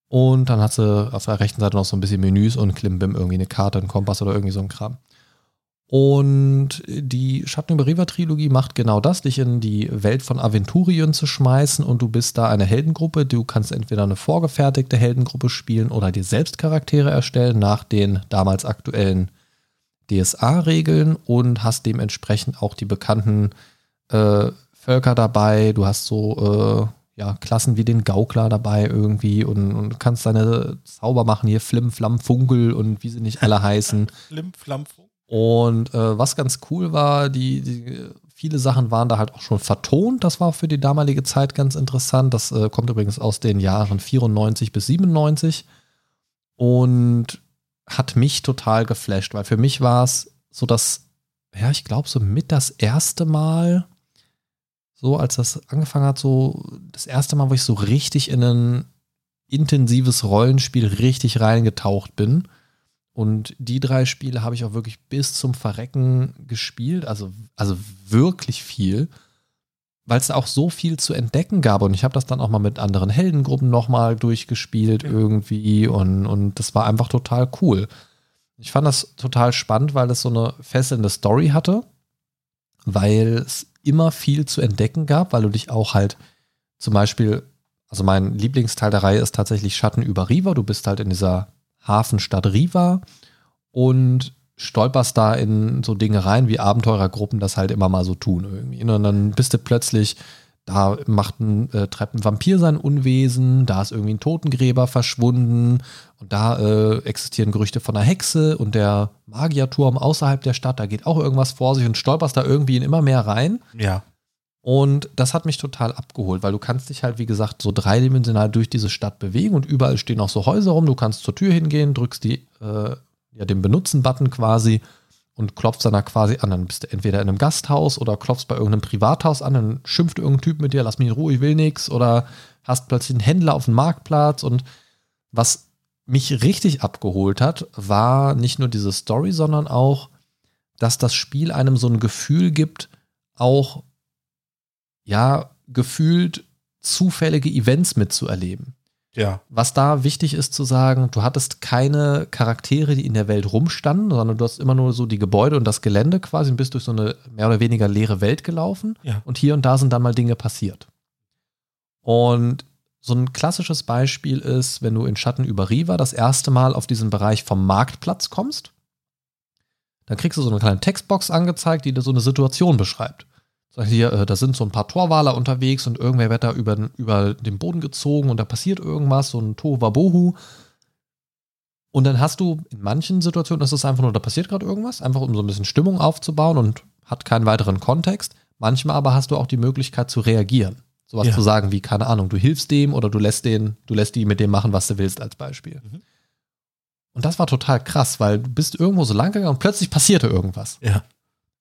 Und dann hast du auf der rechten Seite noch so ein bisschen Menüs und Klimbim, irgendwie eine Karte, ein Kompass oder irgendwie so ein Kram. Und die Schatten über River Trilogie macht genau das, dich in die Welt von Aventurien zu schmeißen und du bist da eine Heldengruppe. Du kannst entweder eine vorgefertigte Heldengruppe spielen oder dir selbst Charaktere erstellen nach den damals aktuellen DSA-Regeln und hast dementsprechend auch die bekannten äh, Völker dabei. Du hast so äh, ja, Klassen wie den Gaukler dabei irgendwie und, und kannst deine Zauber machen, hier Flim, Flam, Funkel und wie sie nicht alle heißen. Flim, Flam, Funkel. Und äh, was ganz cool war, die, die, viele Sachen waren da halt auch schon vertont. Das war für die damalige Zeit ganz interessant. Das äh, kommt übrigens aus den Jahren 94 bis 97. Und hat mich total geflasht, weil für mich war es so das, ja, ich glaube, so mit das erste Mal, so als das angefangen hat, so das erste Mal, wo ich so richtig in ein intensives Rollenspiel richtig reingetaucht bin. Und die drei Spiele habe ich auch wirklich bis zum Verrecken gespielt, also, also wirklich viel weil es auch so viel zu entdecken gab. Und ich habe das dann auch mal mit anderen Heldengruppen nochmal durchgespielt ja. irgendwie. Und, und das war einfach total cool. Ich fand das total spannend, weil es so eine fesselnde Story hatte, weil es immer viel zu entdecken gab, weil du dich auch halt zum Beispiel, also mein Lieblingsteil der Reihe ist tatsächlich Schatten über Riva. Du bist halt in dieser Hafenstadt Riva und stolperst da in so Dinge rein, wie Abenteurergruppen das halt immer mal so tun irgendwie. Und dann bist du plötzlich da macht ein, äh, treibt ein Vampir sein Unwesen, da ist irgendwie ein Totengräber verschwunden und da äh, existieren Gerüchte von einer Hexe und der Magierturm außerhalb der Stadt, da geht auch irgendwas vor sich und stolperst da irgendwie in immer mehr rein. Ja. Und das hat mich total abgeholt, weil du kannst dich halt, wie gesagt, so dreidimensional durch diese Stadt bewegen und überall stehen auch so Häuser rum. Du kannst zur Tür hingehen, drückst die, äh, ja, den Benutzen-Button quasi und klopfst dann da quasi an. Dann bist du entweder in einem Gasthaus oder klopfst bei irgendeinem Privathaus an, dann schimpft irgendein Typ mit dir, lass mich in Ruhe, ich will nichts. Oder hast plötzlich einen Händler auf dem Marktplatz. Und was mich richtig abgeholt hat, war nicht nur diese Story, sondern auch, dass das Spiel einem so ein Gefühl gibt, auch ja, gefühlt zufällige Events mitzuerleben. Ja. Was da wichtig ist zu sagen, du hattest keine Charaktere, die in der Welt rumstanden, sondern du hast immer nur so die Gebäude und das Gelände quasi und bist durch so eine mehr oder weniger leere Welt gelaufen. Ja. Und hier und da sind dann mal Dinge passiert. Und so ein klassisches Beispiel ist, wenn du in Schatten über Riva das erste Mal auf diesen Bereich vom Marktplatz kommst, dann kriegst du so eine kleine Textbox angezeigt, die dir so eine Situation beschreibt. Sag hier, äh, da sind so ein paar Torwaler unterwegs und irgendwer wird da über, über den Boden gezogen und da passiert irgendwas, so ein Tohuwabohu. Und dann hast du in manchen Situationen, das ist einfach nur, da passiert gerade irgendwas, einfach um so ein bisschen Stimmung aufzubauen und hat keinen weiteren Kontext. Manchmal aber hast du auch die Möglichkeit zu reagieren. Sowas ja. zu sagen wie, keine Ahnung, du hilfst dem oder du lässt den, du lässt die mit dem machen, was du willst, als Beispiel. Mhm. Und das war total krass, weil du bist irgendwo so lang gegangen und plötzlich passierte irgendwas. Ja.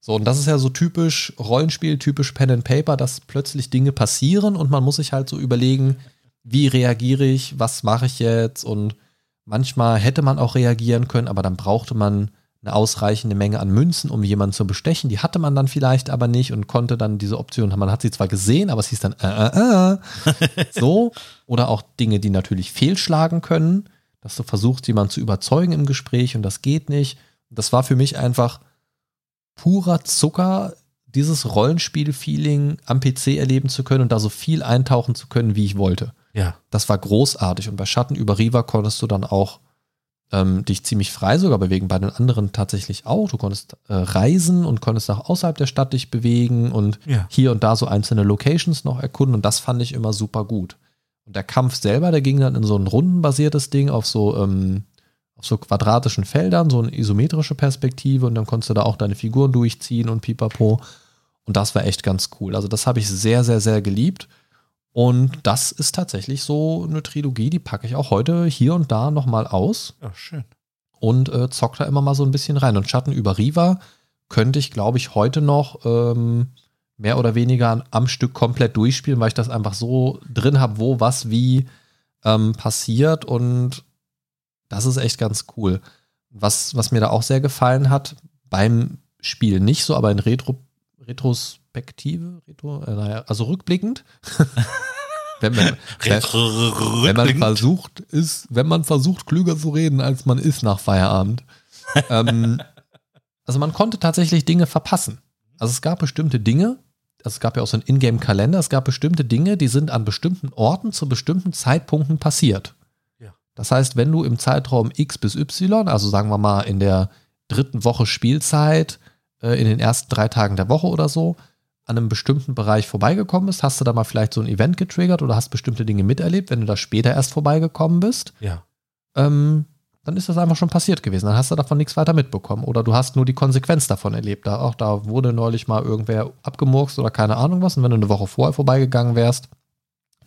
So, und das ist ja so typisch Rollenspiel, typisch Pen and Paper, dass plötzlich Dinge passieren und man muss sich halt so überlegen, wie reagiere ich, was mache ich jetzt und manchmal hätte man auch reagieren können, aber dann brauchte man eine ausreichende Menge an Münzen, um jemanden zu bestechen. Die hatte man dann vielleicht aber nicht und konnte dann diese Option, man hat sie zwar gesehen, aber es hieß dann, äh, äh, äh. so. Oder auch Dinge, die natürlich fehlschlagen können, dass du versuchst, jemanden zu überzeugen im Gespräch und das geht nicht. Das war für mich einfach purer Zucker, dieses Rollenspiel-Feeling am PC erleben zu können und da so viel eintauchen zu können, wie ich wollte. Ja. Das war großartig. Und bei Schatten über Riva konntest du dann auch ähm, dich ziemlich frei sogar bewegen, bei den anderen tatsächlich auch. Du konntest äh, reisen und konntest auch außerhalb der Stadt dich bewegen und ja. hier und da so einzelne Locations noch erkunden. Und das fand ich immer super gut. Und der Kampf selber, der ging dann in so ein rundenbasiertes Ding auf so ähm, auf so quadratischen Feldern, so eine isometrische Perspektive und dann konntest du da auch deine Figuren durchziehen und pipapo. Und das war echt ganz cool. Also das habe ich sehr, sehr, sehr geliebt. Und das ist tatsächlich so eine Trilogie, die packe ich auch heute hier und da nochmal aus. Ja, schön. Und äh, zock da immer mal so ein bisschen rein. Und Schatten über Riva könnte ich, glaube ich, heute noch ähm, mehr oder weniger am Stück komplett durchspielen, weil ich das einfach so drin habe, wo was wie ähm, passiert. Und das ist echt ganz cool. Was, was mir da auch sehr gefallen hat, beim Spiel nicht so, aber in Retro, Retrospektive, Retro, äh, naja, also rückblickend. wenn, man, wenn, man versucht, ist, wenn man versucht, klüger zu reden, als man ist nach Feierabend. ähm, also man konnte tatsächlich Dinge verpassen. Also es gab bestimmte Dinge, also es gab ja auch so einen Ingame-Kalender, es gab bestimmte Dinge, die sind an bestimmten Orten zu bestimmten Zeitpunkten passiert. Das heißt, wenn du im Zeitraum X bis Y, also sagen wir mal in der dritten Woche Spielzeit, äh, in den ersten drei Tagen der Woche oder so, an einem bestimmten Bereich vorbeigekommen bist, hast du da mal vielleicht so ein Event getriggert oder hast bestimmte Dinge miterlebt, wenn du da später erst vorbeigekommen bist, ja. ähm, dann ist das einfach schon passiert gewesen. Dann hast du davon nichts weiter mitbekommen. Oder du hast nur die Konsequenz davon erlebt. Da, auch da wurde neulich mal irgendwer abgemurkst oder keine Ahnung was. Und wenn du eine Woche vorher vorbeigegangen wärst,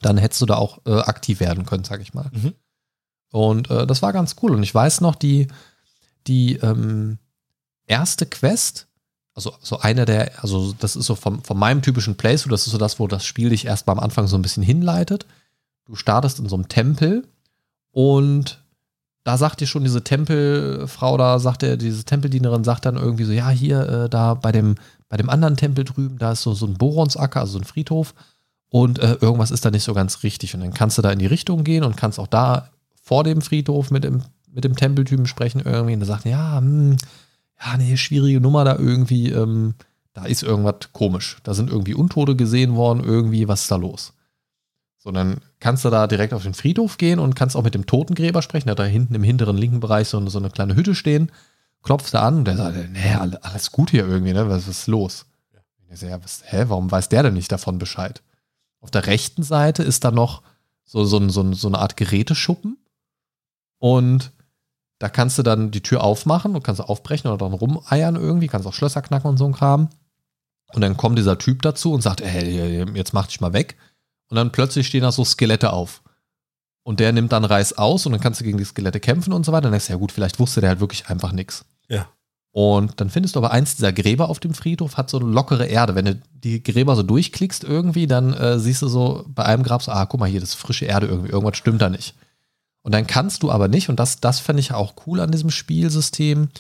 dann hättest du da auch äh, aktiv werden können, sag ich mal. Mhm. Und äh, das war ganz cool. Und ich weiß noch, die, die ähm, erste Quest, also so eine der, also das ist so vom, von meinem typischen Playthrough, das ist so das, wo das Spiel dich erstmal am Anfang so ein bisschen hinleitet. Du startest in so einem Tempel und da sagt dir schon diese Tempelfrau, da sagt er, diese Tempeldienerin sagt dann irgendwie so, ja, hier, äh, da bei dem, bei dem anderen Tempel drüben, da ist so, so ein Boronsacker, also so ein Friedhof und äh, irgendwas ist da nicht so ganz richtig. Und dann kannst du da in die Richtung gehen und kannst auch da vor dem Friedhof mit dem, mit dem Tempeltypen sprechen irgendwie und der sagt, ja, hm, ja, nee, schwierige Nummer da irgendwie, ähm, da ist irgendwas komisch. Da sind irgendwie Untote gesehen worden, irgendwie, was ist da los? So, dann kannst du da direkt auf den Friedhof gehen und kannst auch mit dem Totengräber sprechen. Der da hinten im hinteren linken Bereich so, so eine kleine Hütte stehen, klopfst da an und der sagt, nee, alles gut hier irgendwie, ne? Was, ist los? Ich so, ja, was, hä, warum weiß der denn nicht davon Bescheid? Auf der rechten Seite ist da noch so, so, so, so eine Art Geräteschuppen. Und da kannst du dann die Tür aufmachen und kannst aufbrechen oder dann rumeiern irgendwie, kannst auch Schlösser knacken und so ein Kram. Und dann kommt dieser Typ dazu und sagt, hey, jetzt mach dich mal weg. Und dann plötzlich stehen da so Skelette auf. Und der nimmt dann Reis aus und dann kannst du gegen die Skelette kämpfen und so weiter. Dann denkst du, ja gut, vielleicht wusste der halt wirklich einfach nichts. Ja. Und dann findest du aber eins dieser Gräber auf dem Friedhof hat so eine lockere Erde. Wenn du die Gräber so durchklickst irgendwie, dann äh, siehst du so bei einem Grab so, ah, guck mal hier, das ist frische Erde irgendwie, irgendwas stimmt da nicht. Und dann kannst du aber nicht, und das, das fände ich auch cool an diesem Spielsystem,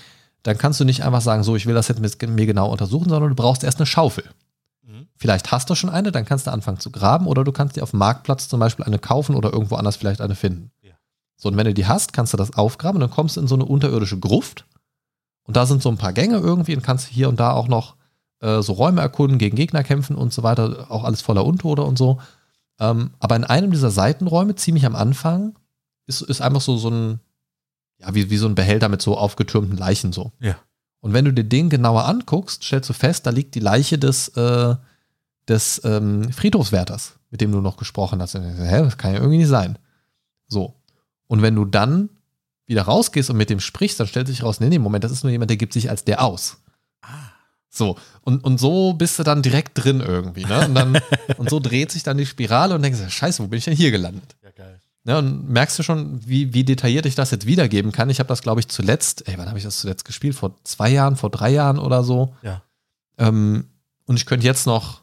dann kannst du nicht einfach sagen, so, ich will das jetzt mit mir genau untersuchen, sondern du brauchst erst eine Schaufel. Mhm. Vielleicht hast du schon eine, dann kannst du anfangen zu graben oder du kannst dir auf dem Marktplatz zum Beispiel eine kaufen oder irgendwo anders vielleicht eine finden. Ja. So, und wenn du die hast, kannst du das aufgraben und dann kommst du in so eine unterirdische Gruft und da sind so ein paar Gänge irgendwie und kannst hier und da auch noch äh, so Räume erkunden, gegen Gegner kämpfen und so weiter, auch alles voller Untode und so. Ähm, aber in einem dieser Seitenräume, ziemlich am Anfang, ist, ist einfach so, so ein, ja, wie, wie so ein Behälter mit so aufgetürmten Leichen so. Ja. Und wenn du dir den genauer anguckst, stellst du fest, da liegt die Leiche des, äh, des ähm, Friedhofswärters, mit dem du noch gesprochen hast. Und Hä, das kann ja irgendwie nicht sein. So. Und wenn du dann wieder rausgehst und mit dem sprichst, dann stellt sich raus, nee, nee, Moment, das ist nur jemand, der gibt sich als der aus. Ah. So, und, und so bist du dann direkt drin irgendwie, ne? Und, dann, und so dreht sich dann die Spirale und denkst, scheiße, wo bin ich denn hier gelandet? Ja, geil. Ja, und merkst du schon, wie, wie detailliert ich das jetzt wiedergeben kann? Ich habe das, glaube ich, zuletzt, ey, wann habe ich das zuletzt gespielt? Vor zwei Jahren, vor drei Jahren oder so. Ja. Ähm, und ich könnte jetzt noch,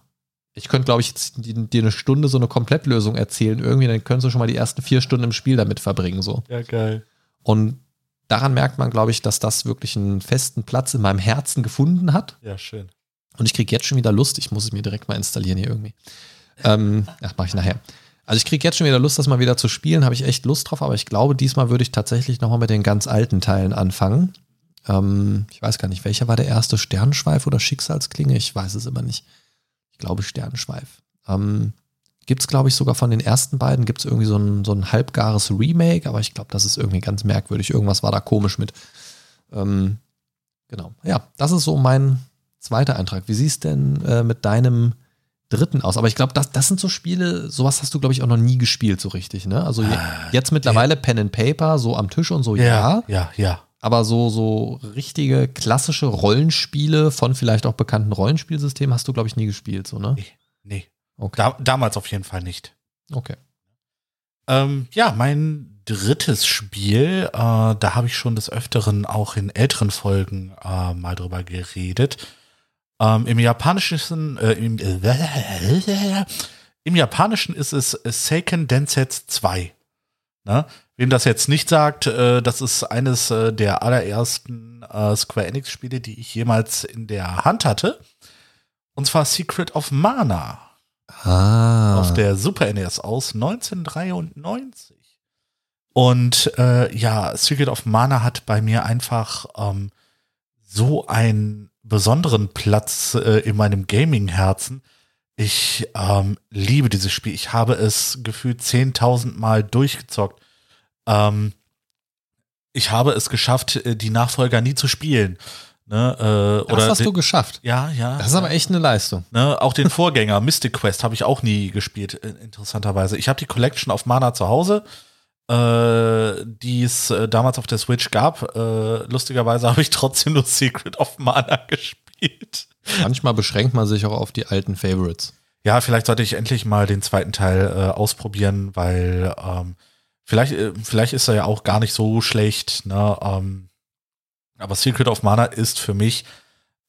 ich könnte, glaube ich, jetzt dir eine Stunde so eine Komplettlösung erzählen. Irgendwie, dann könntest du schon mal die ersten vier Stunden im Spiel damit verbringen. So. Ja, geil. Und daran merkt man, glaube ich, dass das wirklich einen festen Platz in meinem Herzen gefunden hat. Ja, schön. Und ich kriege jetzt schon wieder Lust. Ich muss es mir direkt mal installieren hier irgendwie. Ähm, ach, mache ich nachher. Also ich kriege jetzt schon wieder Lust, das mal wieder zu spielen, habe ich echt Lust drauf, aber ich glaube, diesmal würde ich tatsächlich nochmal mit den ganz alten Teilen anfangen. Ähm, ich weiß gar nicht, welcher war der erste Sternschweif oder Schicksalsklinge? Ich weiß es immer nicht. Ich glaube Sternschweif. Ähm, gibt es, glaube ich, sogar von den ersten beiden, gibt es irgendwie so ein, so ein halbgares Remake, aber ich glaube, das ist irgendwie ganz merkwürdig. Irgendwas war da komisch mit. Ähm, genau. Ja, das ist so mein zweiter Eintrag. Wie siehst du denn äh, mit deinem dritten aus. Aber ich glaube, das, das sind so Spiele, sowas hast du, glaube ich, auch noch nie gespielt, so richtig, ne? Also je, ah, jetzt mittlerweile. Pen and Paper, so am Tisch und so, ja. Ja, ja, ja. Aber so, so richtige klassische Rollenspiele von vielleicht auch bekannten Rollenspielsystemen hast du, glaube ich, nie gespielt, so, ne? Nee. nee. Okay. Da, damals auf jeden Fall nicht. Okay. Ähm, ja, mein drittes Spiel, äh, da habe ich schon des Öfteren auch in älteren Folgen äh, mal drüber geredet. Ähm, Im Japanischen, äh, im, äh, im, Japanischen ist es Seiken Densetsu 2. Ne? Wem das jetzt nicht sagt, äh, das ist eines äh, der allerersten äh, Square Enix-Spiele, die ich jemals in der Hand hatte. Und zwar Secret of Mana. Ah. Auf der Super NES aus 1993. Und äh, ja, Secret of Mana hat bei mir einfach ähm, so ein besonderen Platz äh, in meinem Gaming-Herzen. Ich ähm, liebe dieses Spiel. Ich habe es gefühlt 10.000 Mal durchgezockt. Ähm, ich habe es geschafft, äh, die Nachfolger nie zu spielen. Ne, äh, das oder hast du geschafft. Ja, ja. Das ist aber echt eine Leistung. Ne, auch den Vorgänger Mystic Quest habe ich auch nie gespielt, interessanterweise. Ich habe die Collection auf Mana zu Hause äh, die es äh, damals auf der Switch gab. Äh, lustigerweise habe ich trotzdem nur Secret of Mana gespielt. Manchmal beschränkt man sich auch auf die alten Favorites. Ja, vielleicht sollte ich endlich mal den zweiten Teil äh, ausprobieren, weil ähm, vielleicht, äh, vielleicht ist er ja auch gar nicht so schlecht. Ne? Ähm, aber Secret of Mana ist für mich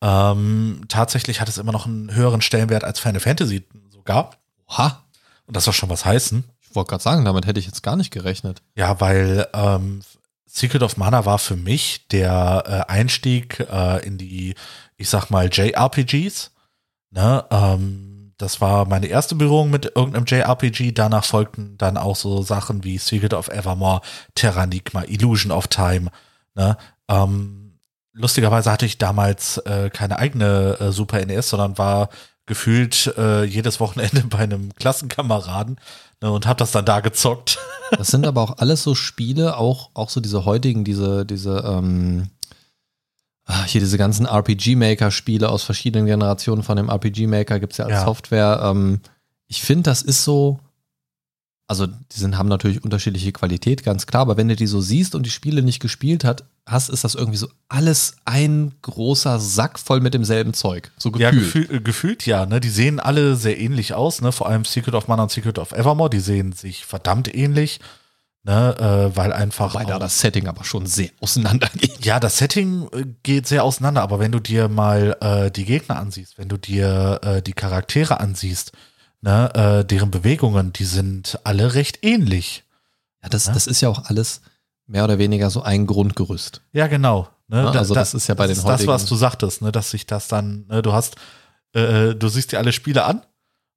ähm, tatsächlich hat es immer noch einen höheren Stellenwert als Final Fantasy sogar. Oha. Und das soll schon was heißen wollte gerade sagen, damit hätte ich jetzt gar nicht gerechnet. Ja, weil ähm, Secret of Mana war für mich der äh, Einstieg äh, in die, ich sag mal, JRPGs. Ne? Ähm, das war meine erste Berührung mit irgendeinem JRPG. Danach folgten dann auch so Sachen wie Secret of Evermore, Terranigma, Illusion of Time. Ne? Ähm, lustigerweise hatte ich damals äh, keine eigene äh, Super NES, sondern war gefühlt äh, jedes Wochenende bei einem Klassenkameraden Ne, und habe das dann da gezockt. Das sind aber auch alles so Spiele, auch, auch so diese heutigen, diese, diese, ähm, ah, hier diese ganzen RPG-Maker-Spiele aus verschiedenen Generationen von dem RPG-Maker gibt es ja als ja. Software. Ähm, ich finde, das ist so, also die sind, haben natürlich unterschiedliche Qualität, ganz klar, aber wenn du die so siehst und die Spiele nicht gespielt hat, hast, ist das irgendwie so alles ein großer Sack voll mit demselben Zeug. So gefühlt. Ja, gefühl, gefühlt ja, ne? Die sehen alle sehr ähnlich aus, ne? Vor allem Secret of Mana und Secret of Evermore, die sehen sich verdammt ähnlich. Ne, äh, weil einfach. Weil da das Setting aber schon sehr auseinander geht. Ja, das Setting äh, geht sehr auseinander, aber wenn du dir mal äh, die Gegner ansiehst, wenn du dir äh, die Charaktere ansiehst, ne, äh, deren Bewegungen, die sind alle recht ähnlich. Ja, das, ne? das ist ja auch alles mehr oder weniger so ein Grundgerüst. Ja, genau. Ne? Also da, das ist ja bei den heutigen. Das, was du sagtest, ne, dass sich das dann, ne, du hast, äh, du siehst dir alle Spiele an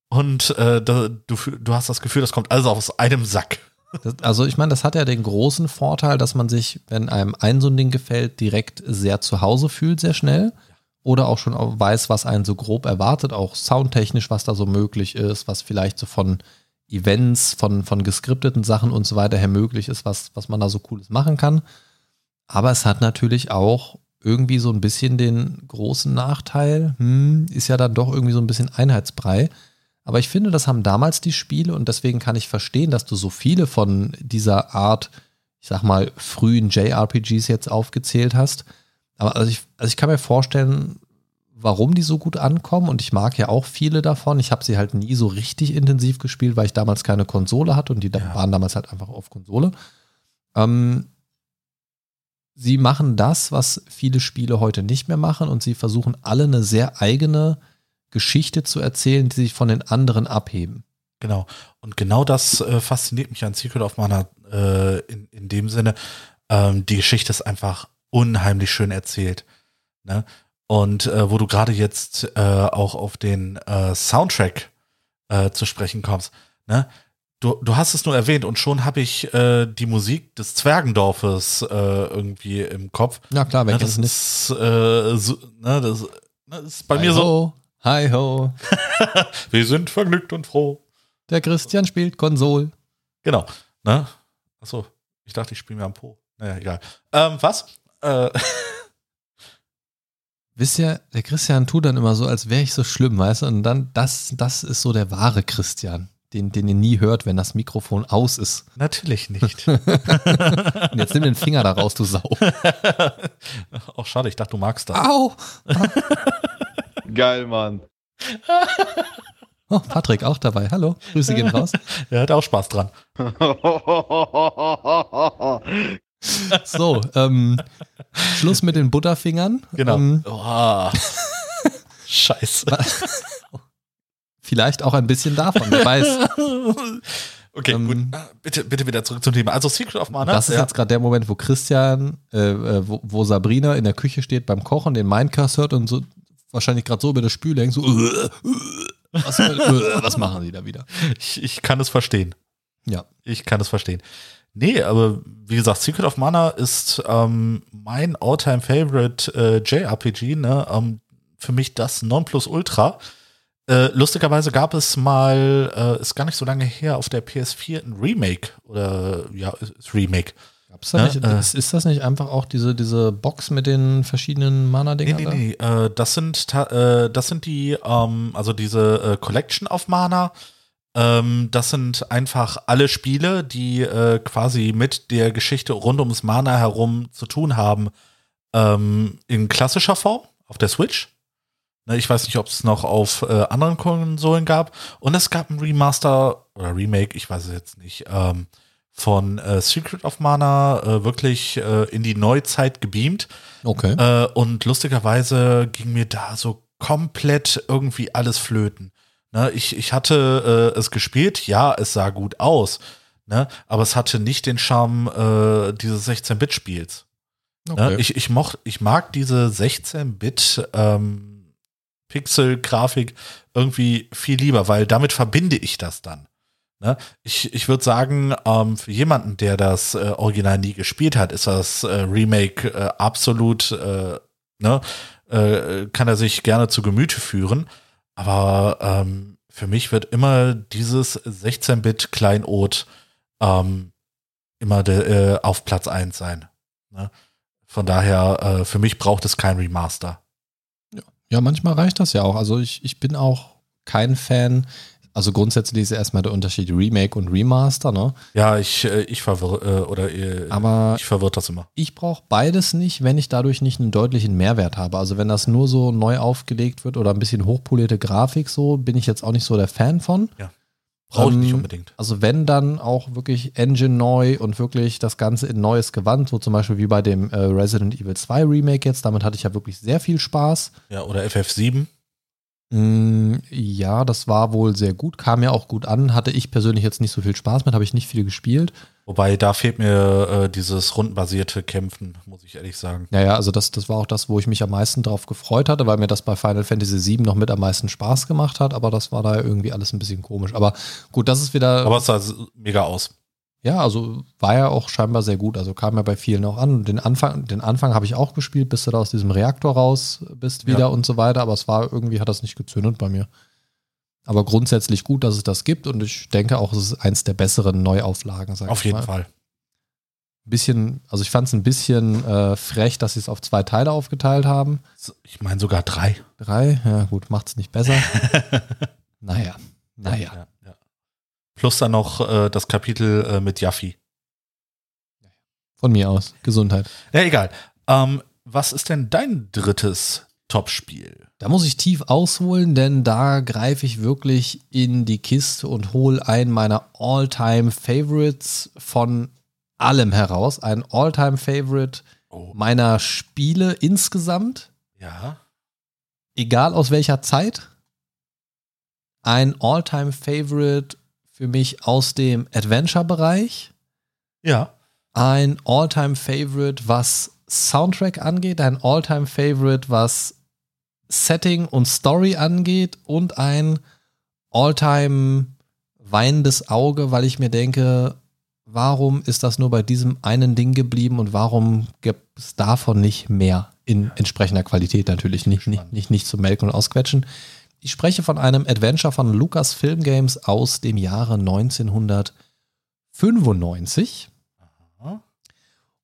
und äh, da, du, du hast das Gefühl, das kommt alles aus einem Sack. Das, also ich meine, das hat ja den großen Vorteil, dass man sich, wenn einem ein so ein Ding gefällt, direkt sehr zu Hause fühlt, sehr schnell oder auch schon weiß, was einen so grob erwartet, auch soundtechnisch, was da so möglich ist, was vielleicht so von Events, von, von geskripteten Sachen und so weiter her möglich ist, was, was man da so cooles machen kann. Aber es hat natürlich auch irgendwie so ein bisschen den großen Nachteil, hm, ist ja dann doch irgendwie so ein bisschen Einheitsbrei. Aber ich finde, das haben damals die Spiele und deswegen kann ich verstehen, dass du so viele von dieser Art, ich sag mal, frühen JRPGs jetzt aufgezählt hast, aber also ich, also ich kann mir vorstellen, warum die so gut ankommen und ich mag ja auch viele davon. Ich habe sie halt nie so richtig intensiv gespielt, weil ich damals keine Konsole hatte und die ja. waren damals halt einfach auf Konsole. Ähm, sie machen das, was viele Spiele heute nicht mehr machen und sie versuchen alle eine sehr eigene Geschichte zu erzählen, die sich von den anderen abheben. Genau. Und genau das äh, fasziniert mich an Secret of Mana äh, in, in dem Sinne. Ähm, die Geschichte ist einfach unheimlich schön erzählt. Ne? Und äh, wo du gerade jetzt äh, auch auf den äh, Soundtrack äh, zu sprechen kommst, ne? Du, du hast es nur erwähnt und schon habe ich äh, die Musik des Zwergendorfes äh, irgendwie im Kopf. Ja klar, wenn ne, das ist, äh, so, ne, das, ne, das ist bei Hi mir ho, so. Hi ho. Wir sind vergnügt und froh. Der Christian spielt Konsol. Genau. Ne? Achso, ich dachte, ich spiele mir am Po. Naja, egal. Ähm, was? Äh. Wisst ihr, der Christian tut dann immer so, als wäre ich so schlimm, weißt du? Und dann, das, das ist so der wahre Christian, den, den ihr nie hört, wenn das Mikrofon aus ist. Natürlich nicht. Und jetzt nimm den Finger da raus, du Sau. Auch schade, ich dachte, du magst das. Au! Geil, Mann. Oh, Patrick auch dabei. Hallo, Grüße gehen raus. Er hat auch Spaß dran. So, ähm, Schluss mit den Butterfingern. Genau. Ähm, oh. Scheiße. Vielleicht auch ein bisschen davon, wer weiß. Okay, ähm, gut. Ah, bitte, bitte wieder zurück zum Thema. Also Secret of Mana. Das ist ja. jetzt gerade der Moment, wo Christian, äh, äh, wo, wo, Sabrina in der Küche steht beim Kochen, den Minecast hört und so wahrscheinlich gerade so über das Spül hängt, so was, was machen sie da wieder? Ich, ich kann es verstehen. Ja. Ich kann es verstehen. Nee, aber wie gesagt, Secret of Mana ist ähm, mein all-time favorite äh, JRPG, ne? Ähm, für mich das Nonplusultra. Äh, lustigerweise gab es mal, äh, ist gar nicht so lange her, auf der PS4 ein Remake oder ja, ist Remake. Gab's da ja, nicht, äh, ist, ist, das nicht einfach auch diese, diese Box mit den verschiedenen Mana-Dingern? Nee, nee, nee. Äh, das, sind, äh, das sind die, ähm, also diese Collection of Mana ähm, das sind einfach alle Spiele, die äh, quasi mit der Geschichte rund ums Mana herum zu tun haben, ähm, in klassischer Form auf der Switch. Ne, ich weiß nicht, ob es noch auf äh, anderen Konsolen gab. Und es gab ein Remaster oder Remake, ich weiß es jetzt nicht, ähm, von äh, Secret of Mana äh, wirklich äh, in die Neuzeit gebeamt. Okay. Äh, und lustigerweise ging mir da so komplett irgendwie alles flöten. Ne, ich, ich hatte äh, es gespielt, ja, es sah gut aus, ne, aber es hatte nicht den Charme äh, dieses 16-Bit-Spiels. Ne, okay. Ne, ich, ich, moch, ich mag diese 16-Bit ähm, Pixel-Grafik irgendwie viel lieber, weil damit verbinde ich das dann. Ne? Ich, ich würde sagen, ähm, für jemanden, der das äh, Original nie gespielt hat, ist das äh, Remake äh, absolut, äh, ne, äh, kann er sich gerne zu Gemüte führen. Aber ähm, für mich wird immer dieses 16-Bit-Kleinod ähm, immer de, äh, auf Platz 1 sein. Ne? Von daher, äh, für mich braucht es kein Remaster. Ja. ja, manchmal reicht das ja auch. Also ich, ich bin auch kein Fan. Also grundsätzlich ist erstmal der Unterschied Remake und Remaster, ne? Ja, ich, äh, ich verwirr, äh, oder äh, Aber ich verwirrt das immer. Ich brauche beides nicht, wenn ich dadurch nicht einen deutlichen Mehrwert habe. Also wenn das nur so neu aufgelegt wird oder ein bisschen hochpolierte Grafik so, bin ich jetzt auch nicht so der Fan von. Ja. Brauche ich Ähm, nicht unbedingt. Also wenn dann auch wirklich Engine neu und wirklich das Ganze in neues Gewand, so zum Beispiel wie bei dem Resident Evil 2 Remake jetzt, damit hatte ich ja wirklich sehr viel Spaß. Ja, oder FF7. Mm, ja, das war wohl sehr gut, kam ja auch gut an, hatte ich persönlich jetzt nicht so viel Spaß mit, habe ich nicht viel gespielt. Wobei, da fehlt mir äh, dieses rundenbasierte Kämpfen, muss ich ehrlich sagen. Naja, also das, das war auch das, wo ich mich am meisten drauf gefreut hatte, weil mir das bei Final Fantasy VII noch mit am meisten Spaß gemacht hat, aber das war da irgendwie alles ein bisschen komisch. Aber gut, das ist wieder. Aber es sah mega aus. Ja, also war ja auch scheinbar sehr gut. Also kam ja bei vielen auch an. Den Anfang, den Anfang habe ich auch gespielt, bis du da aus diesem Reaktor raus bist wieder Ja. und so weiter. Aber es war irgendwie, hat das nicht gezündet bei mir. Aber grundsätzlich gut, dass es das gibt und ich denke auch, es ist eins der besseren Neuauflagen. Sag Auf ich jeden mal. Fall. Bisschen, also ich fand es ein bisschen äh, frech, dass sie es auf zwei Teile aufgeteilt haben. Ich meine sogar drei. Drei, ja gut, macht es nicht besser. naja, naja. Ja, ja. Plus dann noch äh, das Kapitel äh, mit Jaffi. Von mir aus. Gesundheit. Ja, egal. Ähm, was ist denn dein drittes Topspiel? Da muss ich tief ausholen, denn da greife ich wirklich in die Kiste und hole einen meiner All-Time-Favorites von allem heraus. Ein All-Time-Favorite Oh. meiner Spiele insgesamt, Ja. egal aus welcher Zeit. Ein All-Time-Favorite für mich aus dem Adventure-Bereich. Ja. Ein All-Time-Favorite, was Soundtrack angeht. Ein All-Time-Favorite, was Setting und Story angeht. Und ein All-Time weinendes Auge, weil ich mir denke, warum ist das nur bei diesem einen Ding geblieben und warum gibt es davon nicht mehr in entsprechender Qualität natürlich, nicht, nicht, nicht, nicht zu melken und ausquetschen. Ich spreche von einem Adventure von Lucas Film Games aus dem Jahre 1995. Aha.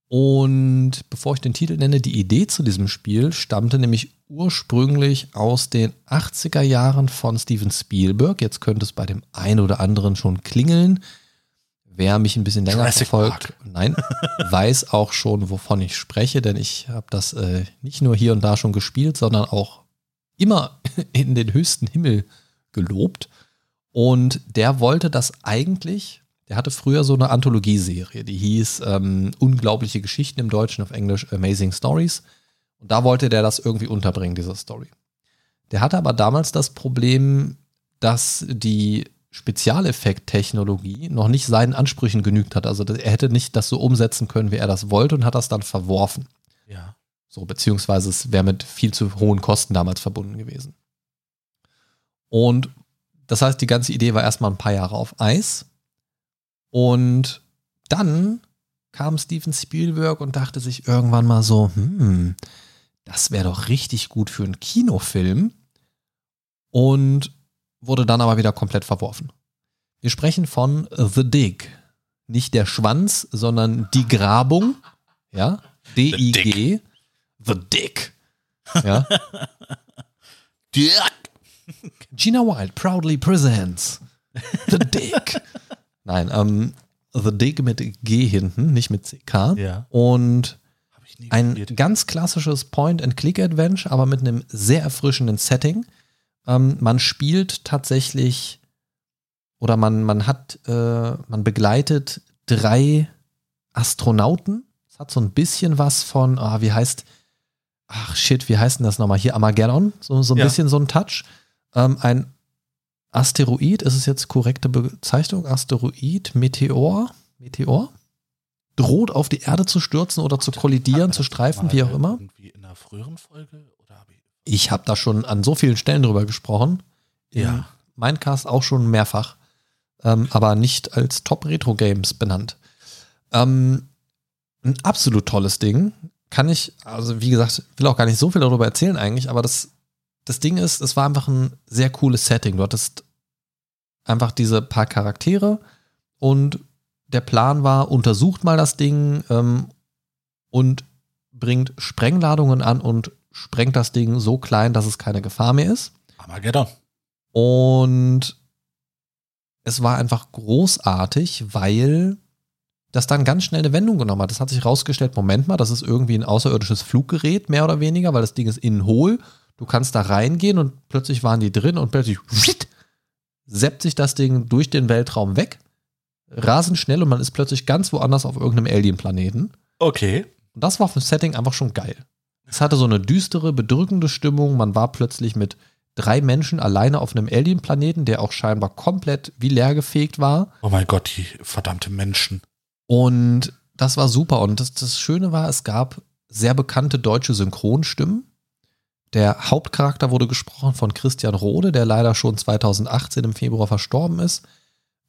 Und bevor ich den Titel nenne, die Idee zu diesem Spiel stammte nämlich ursprünglich aus den 80er Jahren von Steven Spielberg. Jetzt könnte es bei dem einen oder anderen schon klingeln. Wer mich ein bisschen länger Jurassic verfolgt, nein, weiß auch schon, wovon ich spreche, denn ich habe das äh, nicht nur hier und da schon gespielt, sondern auch immer in den höchsten Himmel gelobt. Und der wollte das eigentlich, der hatte früher so eine Anthologieserie, die hieß ähm, Unglaubliche Geschichten im Deutschen, auf Englisch Amazing Stories. Und da wollte der das irgendwie unterbringen, diese Story. Der hatte aber damals das Problem, dass die Spezialeffekt-Technologie noch nicht seinen Ansprüchen genügt hat. Also er hätte nicht das so umsetzen können, wie er das wollte und hat das dann verworfen. Ja. So, beziehungsweise es wäre mit viel zu hohen Kosten damals verbunden gewesen. Und das heißt, die ganze Idee war erstmal ein paar Jahre auf Eis. Und dann kam Steven Spielberg und dachte sich irgendwann mal so, hm, das wäre doch richtig gut für einen Kinofilm. Und wurde dann aber wieder komplett verworfen. Wir sprechen von The Dig. Nicht der Schwanz, sondern die Grabung. Ja, D-I-G. The Dick. Ja. Gina Wild proudly presents The Dick. Nein, ähm, The Dig mit G hinten, nicht mit CK. Ja. Und ein ganz klassisches Point-and-Click-Adventure, aber mit einem sehr erfrischenden Setting. Ähm, man spielt tatsächlich oder man, man hat, äh, man begleitet drei Astronauten. Es hat so ein bisschen was von, ah, wie heißt, ach shit, wie heißt denn das nochmal? Hier Armageddon, so, so ein Ja. bisschen so ein Touch. Ähm, ein Asteroid, ist es jetzt korrekte Bezeichnung? Asteroid, Meteor, Meteor? Droht auf die Erde zu stürzen oder zu kollidieren, zu streifen, wie auch immer. Irgendwie in einer früheren Folge? Ich Ich habe da schon an so vielen Stellen drüber gesprochen. Ja. Mindcast auch schon mehrfach, ähm, aber nicht als Top Retro Games benannt. Ähm, ein absolut tolles Ding. Kann ich, also wie gesagt, will auch gar nicht so viel darüber erzählen eigentlich, aber das, das Ding ist, es war einfach ein sehr cooles Setting. Du hattest einfach diese paar Charaktere und der Plan war, untersucht mal das Ding ähm, und bringt Sprengladungen an und sprengt das Ding so klein, dass es keine Gefahr mehr ist. Armageddon. Und es war einfach großartig, weil das dann ganz schnell eine Wendung genommen hat. Das hat sich rausgestellt, Moment mal, das ist irgendwie ein außerirdisches Fluggerät, mehr oder weniger, weil das Ding ist innen hohl. Du kannst da reingehen und plötzlich waren die drin und plötzlich seppt sich das Ding durch den Weltraum weg, rasend schnell und man ist plötzlich ganz woanders auf irgendeinem Alien-Planeten. Okay. Und das war das Setting einfach schon geil. Es hatte so eine düstere, bedrückende Stimmung. Man war plötzlich mit drei Menschen alleine auf einem Alien-Planeten, der auch scheinbar komplett wie leergefegt war. Oh mein Gott, die verdammte Menschen. Und das war super. Und das, das Schöne war, es gab sehr bekannte deutsche Synchronstimmen. Der Hauptcharakter wurde gesprochen von Christian Rode, der leider schon 2018 im Februar verstorben ist.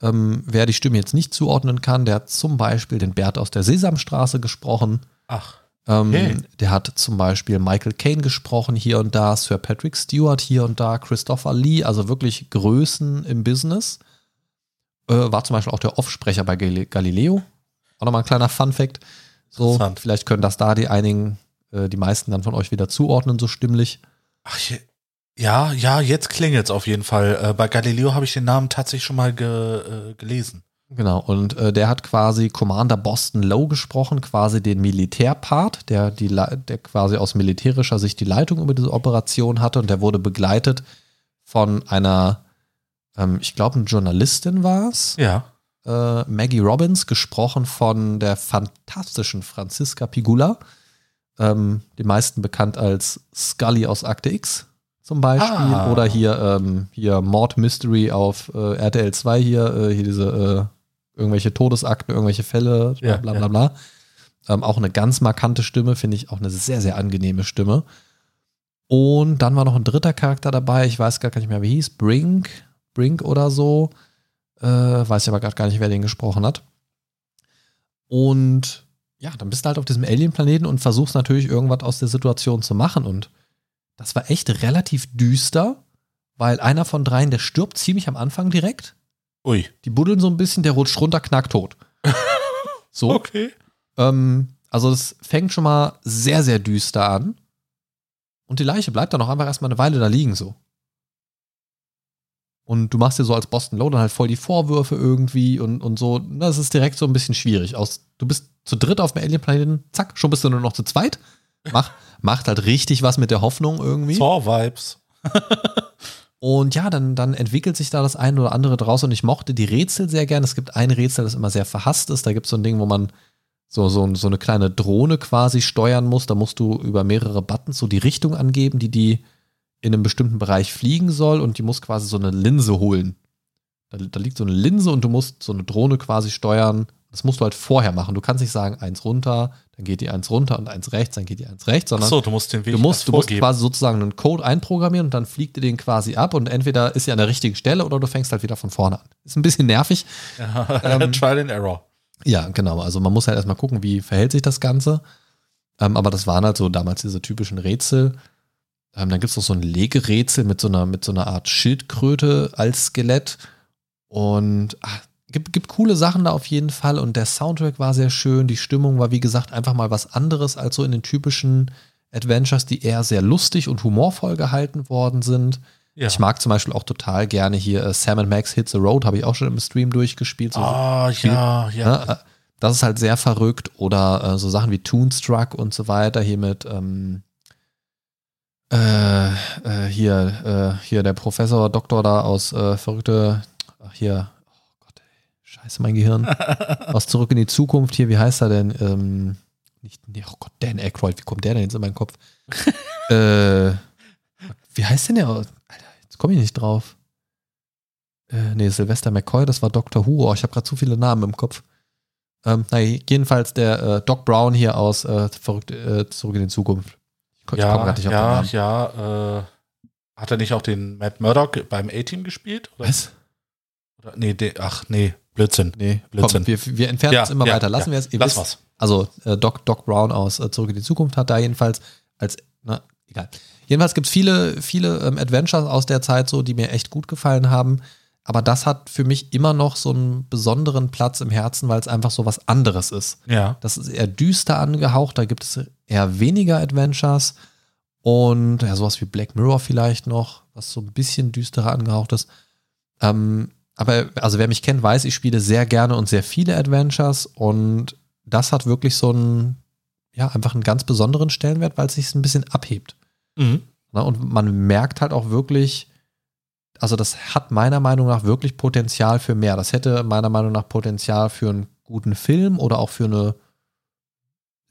Ähm, wer die Stimme jetzt nicht zuordnen kann, der hat zum Beispiel den Bert aus der Sesamstraße gesprochen. Ach. Ähm, okay. Der hat zum Beispiel Michael Caine gesprochen hier und da, Sir Patrick Stewart hier und da, Christopher Lee, also wirklich Größen im Business. Äh, war zum Beispiel auch der Offsprecher bei Galileo. Auch nochmal ein kleiner Fun-Fact. So, vielleicht können das da die einigen, äh, die meisten dann von euch wieder zuordnen, so stimmlich. Ach, ja, ja, jetzt klingelt es auf jeden Fall. Äh, bei Galileo habe ich den Namen tatsächlich schon mal ge, äh, gelesen. Genau, und äh, der hat quasi Commander Boston Lowe gesprochen, quasi den Militärpart, der, die, der quasi aus militärischer Sicht die Leitung über diese Operation hatte und der wurde begleitet von einer, ähm, ich glaube, eine Journalistin war es. Ja. Äh, Maggie Robbins, gesprochen von der fantastischen Franziska Pigula, ähm, die meisten bekannt als Scully aus Akte X zum Beispiel. Ah. Oder hier, ähm, hier Mord Mystery auf äh, RTL 2 hier, äh, hier diese äh, irgendwelche Todesakten, irgendwelche Fälle, bla bla bla. bla. Ähm, auch eine ganz markante Stimme, finde ich auch eine sehr, sehr angenehme Stimme. Und dann war noch ein dritter Charakter dabei, ich weiß gar nicht mehr, wie hieß, Brink, Brink oder so. Äh, weiß ich aber gerade gar nicht, wer den gesprochen hat. Und ja, dann bist du halt auf diesem Alien-Planeten und versuchst natürlich irgendwas aus der Situation zu machen. Und das war echt relativ düster, weil einer von dreien, der stirbt ziemlich am Anfang direkt. Ui. Die buddeln so ein bisschen, der rutscht runter, knackt tot. so. Okay. Ähm, also es fängt schon mal sehr, sehr düster an. Und die Leiche bleibt dann auch einfach erstmal eine Weile da liegen so. Und du machst dir so als Boston Low dann halt voll die Vorwürfe irgendwie und, und so. Das ist direkt so ein bisschen schwierig. Aus, du bist zu dritt auf dem Alien-Planeten, zack, schon bist du nur noch zu zweit. Mach, macht halt richtig was mit der Hoffnung irgendwie. Saw-Vibes. und ja, dann, dann entwickelt sich da das eine oder andere draus und ich mochte die Rätsel sehr gern. Es gibt ein Rätsel, das immer sehr verhasst ist. Da gibt es so ein Ding, wo man so, so, so eine kleine Drohne quasi steuern muss. Da musst du über mehrere Buttons so die Richtung angeben, die die in einem bestimmten Bereich fliegen soll und die muss quasi so eine Linse holen. Da, da, liegt so eine Linse und du musst so eine Drohne quasi steuern. Das musst du halt vorher machen. Du kannst nicht sagen, eins runter, dann geht die eins runter und eins rechts, dann geht die eins rechts, sondern Ach so, du musst den Weg du musst, du musst quasi sozusagen einen Code einprogrammieren und dann fliegt dir den quasi ab und entweder ist sie an der richtigen Stelle oder du fängst halt wieder von vorne an. Ist ein bisschen nervig. Ja, ähm, Trial and Error. Ja, genau. Also man muss halt erstmal gucken, wie verhält sich das Ganze. Ähm, aber das waren halt so damals diese typischen Rätsel. Ähm, dann gibt es noch so ein Legerätsel mit so einer, mit so einer Art Schildkröte als Skelett. Und ach, gibt, gibt coole Sachen da auf jeden Fall. Und der Soundtrack war sehr schön. Die Stimmung war, wie gesagt, einfach mal was anderes als so in den typischen Adventures, die eher sehr lustig und humorvoll gehalten worden sind. Ja. Ich mag zum Beispiel auch total gerne hier äh, Sam Max Hit the Road, habe ich auch schon im Stream durchgespielt. Ah, so ja, ja. Ne? Das ist halt sehr verrückt. Oder äh, so Sachen wie Toonstruck und so weiter, hier mit ähm, äh, äh, hier, äh, hier der Professor, Doktor da aus äh, verrückte, ach hier, oh Gott, ey, scheiße, mein Gehirn. aus Zurück in die Zukunft hier, wie heißt er denn? Ähm, nicht, nee, oh Gott, Dan Aykroyd, wie kommt der denn jetzt in meinen Kopf? äh, wie heißt denn der? Alter, jetzt komme ich nicht drauf. Äh, nee, Sylvester McCoy, das war Dr. Who. Oh, ich habe gerade zu viele Namen im Kopf. Ähm, na, jedenfalls der Doc Brown hier aus Verrückt, äh, Zurück in die Zukunft. Ich ja, nicht auf ja, ja. Äh, hat er nicht auch den Matt Murdock beim A-Team gespielt? Oder? Was? Oder, nee, de, ach nee, Blödsinn. Nee, Blödsinn. Komm, wir, wir entfernen ja, uns immer ja, weiter. Lassen wir es. Lass was. Also äh, Doc, Doc Brown aus äh, Zurück in die Zukunft hat da jedenfalls als, na, egal. Jedenfalls gibt es viele, viele ähm, Adventures aus der Zeit so, die mir echt gut gefallen haben. Aber das hat für mich immer noch so einen besonderen Platz im Herzen, weil es einfach so was anderes ist. Ja. Das ist eher düster angehaucht, da gibt es eher weniger Adventures und ja, sowas wie Black Mirror vielleicht noch, was so ein bisschen düsterer angehaucht ist. Ähm, aber also wer mich kennt, weiß, ich spiele sehr gerne und sehr viele Adventures und das hat wirklich so einen, ja, einfach einen ganz besonderen Stellenwert, weil es sich ein bisschen abhebt. Mhm. Na, und man merkt halt auch wirklich, also das hat meiner Meinung nach wirklich Potenzial für mehr. Das hätte meiner Meinung nach Potenzial für einen guten Film oder auch für eine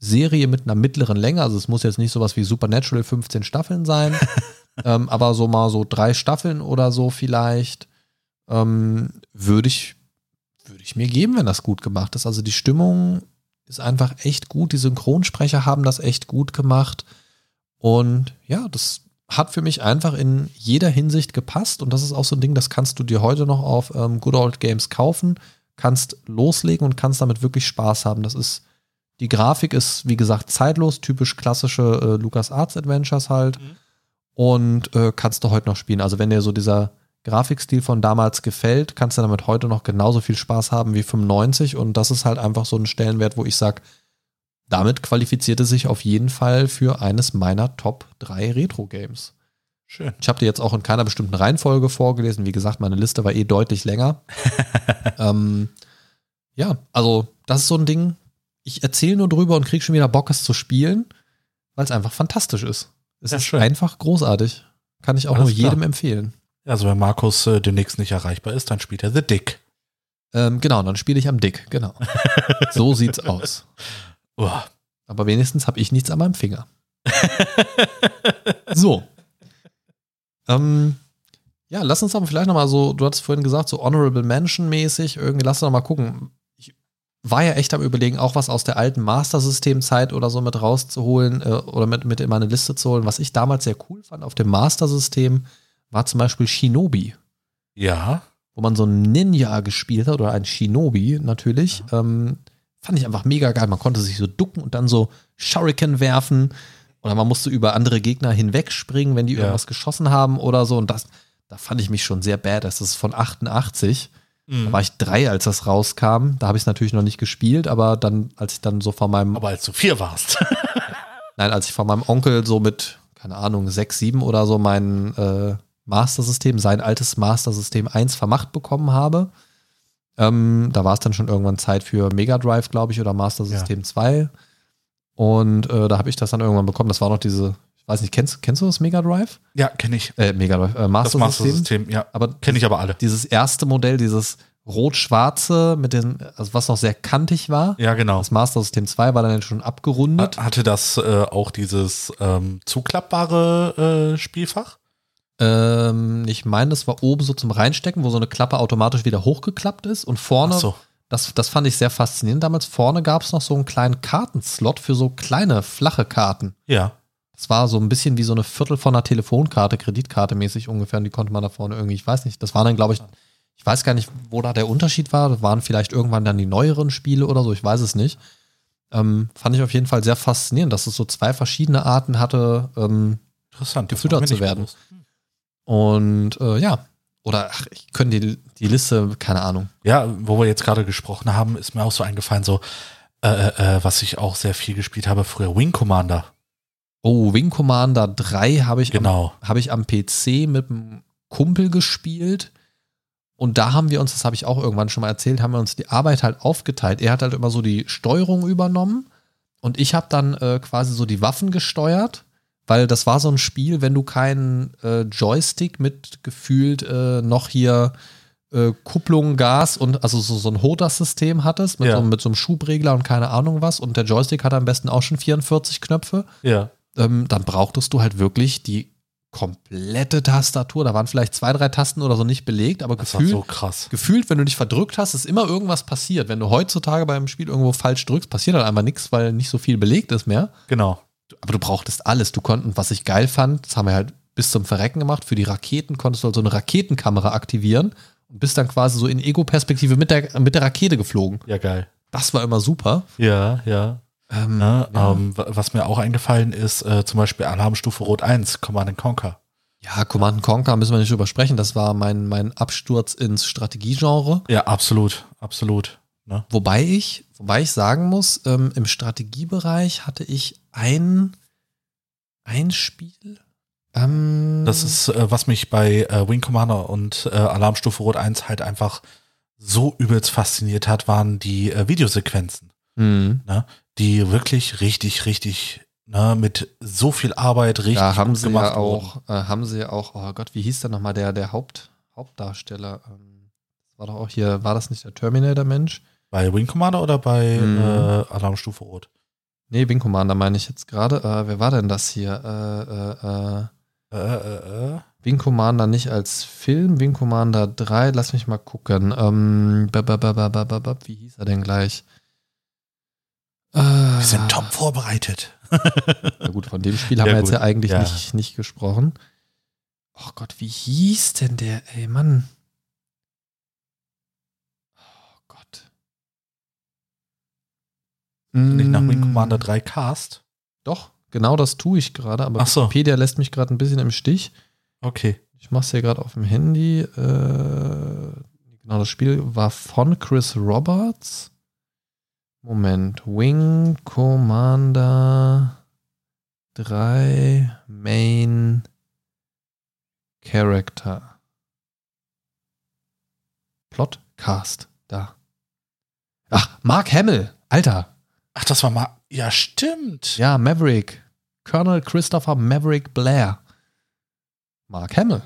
Serie mit einer mittleren Länge. Also es muss jetzt nicht sowas wie Supernatural 15 Staffeln sein, ähm, aber so mal so drei Staffeln oder so vielleicht ähm, würde ich, würde ich mir geben, wenn das gut gemacht ist. Also die Stimmung ist einfach echt gut. Die Synchronsprecher haben das echt gut gemacht. Und ja, das hat für mich einfach in jeder Hinsicht gepasst. Und das ist auch so ein Ding, das kannst du dir heute noch auf ähm, Good Old Games kaufen, kannst loslegen und kannst damit wirklich Spaß haben. Das ist, die Grafik ist, wie gesagt, zeitlos, typisch klassische äh, Lucas Arts Adventures halt. Mhm. Und äh, kannst du heute noch spielen. Also wenn dir so dieser Grafikstil von damals gefällt, kannst du damit heute noch genauso viel Spaß haben wie 95 und das ist halt einfach so ein Stellenwert, wo ich sage, damit qualifiziert es sich auf jeden Fall für eines meiner Top 3 Retro-Games. Schön. Ich habe dir jetzt auch in keiner bestimmten Reihenfolge vorgelesen. Wie gesagt, meine Liste war eh deutlich länger. ähm, ja, also das ist so ein Ding. Ich erzähle nur drüber und kriege schon wieder Bock, es zu spielen, weil es einfach fantastisch ist. Es ja, ist schön. einfach großartig. Kann ich auch Alles nur jedem klar. empfehlen. Also wenn Markus äh, demnächst nicht erreichbar ist, dann spielt er The Dick. Ähm, genau, dann spiele ich am Dick, genau. so sieht's aus. Uah. Aber wenigstens habe ich nichts an meinem Finger. so. Ähm, ja, lass uns aber vielleicht nochmal so, du hattest vorhin gesagt, so Honorable Mention mäßig, irgendwie lass uns nochmal gucken. War ja echt am überlegen, auch was aus der alten Master-System-Zeit oder so mit rauszuholen äh, oder mit, mit in meine Liste zu holen. Was ich damals sehr cool fand auf dem Master-System, war zum Beispiel Shinobi. Ja. Wo man so einen Ninja gespielt hat oder ein Shinobi natürlich. Ja. Ähm, fand ich einfach mega geil. Man konnte sich so ducken und dann so Shuriken werfen. Oder man musste über andere Gegner hinwegspringen, wenn die ja. irgendwas geschossen haben oder so. Und das, da fand ich mich schon sehr bad. Das ist von 88. Mhm. Da war ich drei, als das rauskam. Da habe ich es natürlich noch nicht gespielt, aber dann, als ich dann so von meinem. Aber als du vier warst. Nein, als ich von meinem Onkel so mit, keine Ahnung, sechs, sieben oder so meinen äh, Master-System, sein altes Master-System 1 vermacht bekommen habe. Ähm, da war es dann schon irgendwann Zeit für Mega Drive, glaube ich, oder Master System ja. 2. Und äh, da habe ich das dann irgendwann bekommen. Das war noch diese, weiß nicht, kennst, kennst du das Mega Drive? Ja, kenne ich. Äh, Mega Drive, äh, Master, das Master System. ja. Aber kenne ich aber alle. Dieses erste Modell, dieses rot-schwarze mit den, also was noch sehr kantig war. Ja, genau. Das Master System 2 war dann schon abgerundet. Hatte das äh, auch dieses ähm, zuklappbare äh, Spielfach? Ähm, ich meine, das war oben so zum Reinstecken, wo so eine Klappe automatisch wieder hochgeklappt ist. Und vorne, so. das, das fand ich sehr faszinierend damals, vorne gab es noch so einen kleinen Kartenslot für so kleine, flache Karten. Ja. Das war so ein bisschen wie so eine Viertel von einer Telefonkarte, Kreditkarte mäßig ungefähr. Und die konnte man da vorne irgendwie, ich weiß nicht, das war dann, glaube ich, ich weiß gar nicht, wo da der Unterschied war. Das waren vielleicht irgendwann dann die neueren Spiele oder so, ich weiß es nicht. Ähm, fand ich auf jeden Fall sehr faszinierend, dass es so zwei verschiedene Arten hatte, ähm, Interessant, gefüttert zu werden. Bewusst. Und äh, ja, oder ach, ich könnte die, die Liste, keine Ahnung. Ja, wo wir jetzt gerade gesprochen haben, ist mir auch so eingefallen, so, äh, äh, äh was ich auch sehr viel gespielt habe früher, Wing Commander. Oh, Wing Commander 3 habe ich, genau. Am, hab ich am PC mit einem Kumpel gespielt. Und da haben wir uns, das habe ich auch irgendwann schon mal erzählt, haben wir uns die Arbeit halt aufgeteilt. Er hat halt immer so die Steuerung übernommen und ich habe dann äh, quasi so die Waffen gesteuert weil das war so ein Spiel, wenn du keinen äh, Joystick mit gefühlt äh, noch hier äh, Kupplung, Gas und also so, so ein HOTAS-System hattest mit, ja. so, mit so einem Schubregler und keine Ahnung was und der Joystick hat am besten auch schon 44 Knöpfe, ja. Ähm, dann brauchtest du halt wirklich die komplette Tastatur. Da waren vielleicht zwei, drei Tasten oder so nicht belegt, aber das gefühlt, so krass. gefühlt, wenn du dich verdrückt hast, ist immer irgendwas passiert. Wenn du heutzutage beim Spiel irgendwo falsch drückst, passiert halt einfach nichts, weil nicht so viel belegt ist mehr. Genau aber du brauchtest alles. Du konntest, was ich geil fand, das haben wir halt bis zum Verrecken gemacht. Für die Raketen konntest du halt so eine Raketenkamera aktivieren und bist dann quasi so in Ego-Perspektive mit der, mit der Rakete geflogen. Ja, geil. Das war immer super. Ja, ja. Ähm, Na, ja. Ähm, was mir auch eingefallen ist, äh, zum Beispiel Alarmstufe Rot 1, Command Conquer. Ja, Command Conquer müssen wir nicht drüber sprechen. Das war mein, mein Absturz ins Strategiegenre. Ja, absolut, absolut. Ne? Wobei ich, wobei ich sagen muss, ähm, im Strategiebereich hatte ich ein, ein Spiel, Ähm, das ist, äh, was mich bei äh, Wing Commander und äh, Alarmstufe Rot 1 halt einfach so übelst fasziniert hat, waren die äh, Videosequenzen. Mhm. Ne? Die wirklich richtig, richtig ne, mit so viel Arbeit richtig da haben sie gemacht ja auch, äh, haben sie ja auch, oh Gott, wie hieß der nochmal, der, der Haupt, Hauptdarsteller? Ähm, war doch auch hier, war das nicht der Terminator-Mensch? Bei Wing Commander oder bei mhm. äh, Alarmstufe Rot? Nee, Wing Commander meine ich jetzt gerade. Äh, wer war denn das hier? Äh, äh, äh, äh, äh. Wing Commander nicht als Film, Wing Commander 3, lass mich mal gucken. Ähm, wie hieß er denn gleich? Äh, Wir sind top vorbereitet. Na gut, von dem Spiel haben ja, wir jetzt gut. ja eigentlich ja. Nicht, nicht gesprochen. Oh Gott, wie hieß denn der, ey Mann? Oh Gott. Nicht nach Wing Commander 3 Cast? Doch. Genau das tue ich gerade, aber so. Wikipedia lässt mich gerade ein bisschen im Stich. Okay. Ich mache es hier gerade auf dem Handy. Äh, genau, das Spiel war von Chris Roberts. Moment. Wing Commander 3 Main Character. Plotcast. Da. Ach, Mark Hamill. Alter. Ach, das war mal. Ja, stimmt. Ja, Maverick. Colonel Christopher Maverick Blair. Mark Hamill.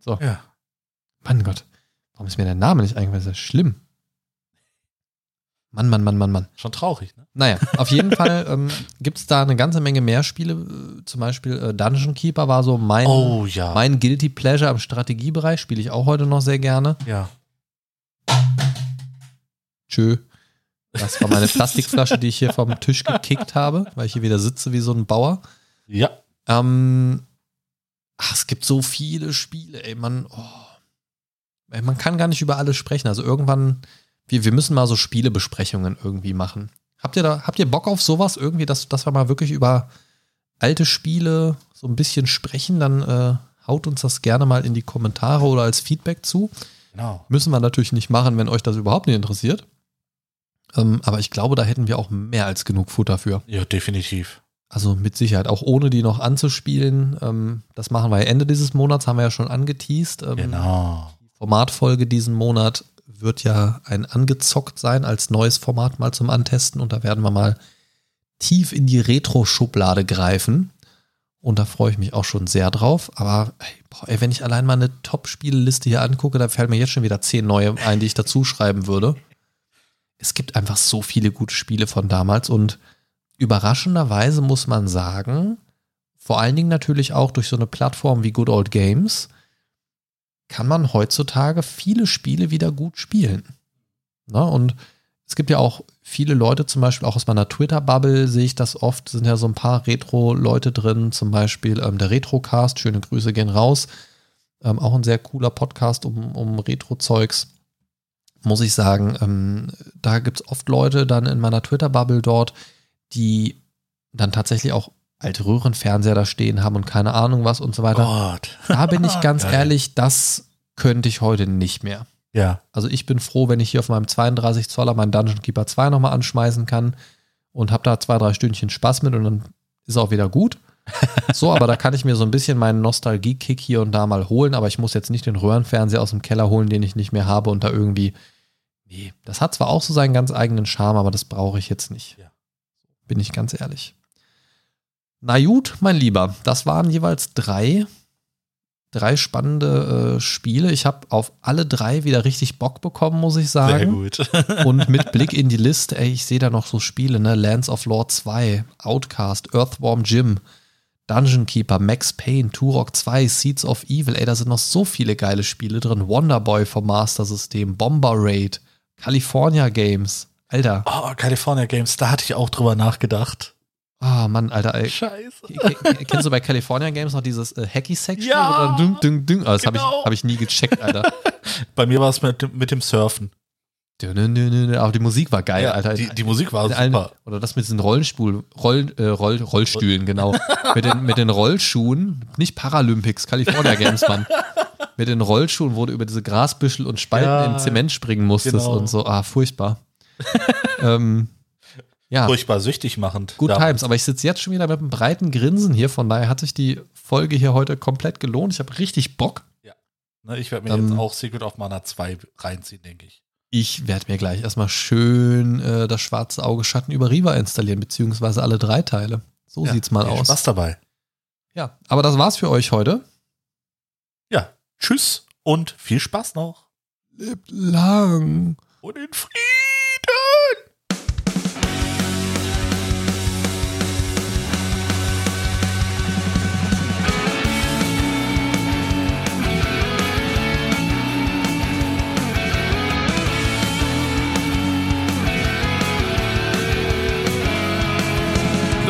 So. Ja. Mann Gott. Warum ist mir der Name nicht eingefallen? Das ist schlimm. Mann, Mann, Mann, Mann, Mann. Schon traurig, ne? Naja, auf jeden Fall ähm, gibt es da eine ganze Menge mehr Spiele. Zum Beispiel äh, Dungeon Keeper war so mein, oh, ja. mein Guilty Pleasure im Strategiebereich. Spiele ich auch heute noch sehr gerne. Ja. Tschö. Das war meine Plastikflasche, die ich hier vom Tisch gekickt habe, weil ich hier wieder sitze wie so ein Bauer. Ja. Ähm, ach, es gibt so viele Spiele, ey, man, oh, ey, man kann gar nicht über alles sprechen. Also irgendwann, wir, wir müssen mal so Spielebesprechungen irgendwie machen. Habt ihr da, habt ihr Bock auf sowas irgendwie, dass, dass wir mal wirklich über alte Spiele so ein bisschen sprechen? Dann äh, haut uns das gerne mal in die Kommentare oder als Feedback zu. Genau. Müssen wir natürlich nicht machen, wenn euch das überhaupt nicht interessiert. Ähm, aber ich glaube, da hätten wir auch mehr als genug Futter für. Ja, definitiv. Also mit Sicherheit, auch ohne die noch anzuspielen. Ähm, das machen wir ja Ende dieses Monats, haben wir ja schon angeteased. Ähm, genau. Formatfolge diesen Monat wird ja ein angezockt sein als neues Format mal zum Antesten und da werden wir mal tief in die Retro-Schublade greifen. Und da freue ich mich auch schon sehr drauf. Aber ey, wenn ich allein mal eine Top-Spielliste hier angucke, da fällt mir jetzt schon wieder zehn neue ein, die ich dazu schreiben würde es gibt einfach so viele gute Spiele von damals und überraschenderweise muss man sagen, vor allen Dingen natürlich auch durch so eine Plattform wie Good Old Games, kann man heutzutage viele Spiele wieder gut spielen. Na, und es gibt ja auch viele Leute, zum Beispiel auch aus meiner Twitter-Bubble sehe ich das oft, sind ja so ein paar Retro-Leute drin, zum Beispiel ähm, der Retrocast, schöne Grüße gehen raus. Ähm, auch ein sehr cooler Podcast um, um Retro-Zeugs muss ich sagen, ähm, da gibt es oft Leute dann in meiner Twitter-Bubble dort, die dann tatsächlich auch alte Röhrenfernseher da stehen haben und keine Ahnung was und so weiter. Gott. Da bin ich ganz ehrlich, das könnte ich heute nicht mehr. Ja. Also ich bin froh, wenn ich hier auf meinem 32 Zoller meinen Dungeon Keeper 2 nochmal anschmeißen kann und habe da zwei, drei Stündchen Spaß mit und dann ist auch wieder gut. So, aber da kann ich mir so ein bisschen meinen Nostalgie-Kick hier und da mal holen, aber ich muss jetzt nicht den Röhrenfernseher aus dem Keller holen, den ich nicht mehr habe und da irgendwie. Nee, das hat zwar auch so seinen ganz eigenen Charme, aber das brauche ich jetzt nicht. Ja. Bin ich ganz ehrlich. Na gut, mein Lieber, das waren jeweils drei, drei spannende äh, Spiele. Ich habe auf alle drei wieder richtig Bock bekommen, muss ich sagen. Sehr gut. und mit Blick in die Liste, ey, ich sehe da noch so Spiele, ne? Lands of Lord 2, Outcast, Earthworm Jim, Dungeon Keeper, Max Payne, Turok 2, Seeds of Evil, ey, da sind noch so viele geile Spiele drin. Wonderboy vom Master System, Bomber Raid, California Games. Alter. Oh, California Games, da hatte ich auch drüber nachgedacht. Ah, oh, Mann, Alter, ey. Scheiße. Kennst du bei California Games noch dieses äh, Hacky-Sack-Spiel? Ja, oder ding, ding, ding? Oh, das genau. habe ich, hab ich nie gecheckt, Alter. bei mir war es mit, mit dem Surfen. Aber die Musik war geil, ja, Alter. Die, die Musik war super. oder das mit diesen Rollenstuhl, Roll, äh, Roll, Rollstühlen, genau. mit, den, mit den Rollschuhen, nicht Paralympics, California Games, Mann. mit den Rollschuhen, wo du über diese Grasbüschel und Spalten ja, in Zement springen musstest genau. und so. Ah, furchtbar. ähm, ja. furchtbar süchtig machend. Good Times, aber ich sitze jetzt schon wieder mit einem breiten Grinsen hier, von daher hat sich die Folge hier heute komplett gelohnt. Ich habe richtig Bock. Ja. Ne, ich werde mir ähm, jetzt auch Secret of Mana 2 reinziehen, denke ich. Ich werde mir gleich erstmal schön äh, das schwarze Auge Schatten über Riva installieren, beziehungsweise alle drei Teile. So ja, sieht's mal aus. Spaß dabei. Ja, aber das war's für euch heute. Ja, tschüss und viel Spaß noch. Lebt lang. Und in Frieden.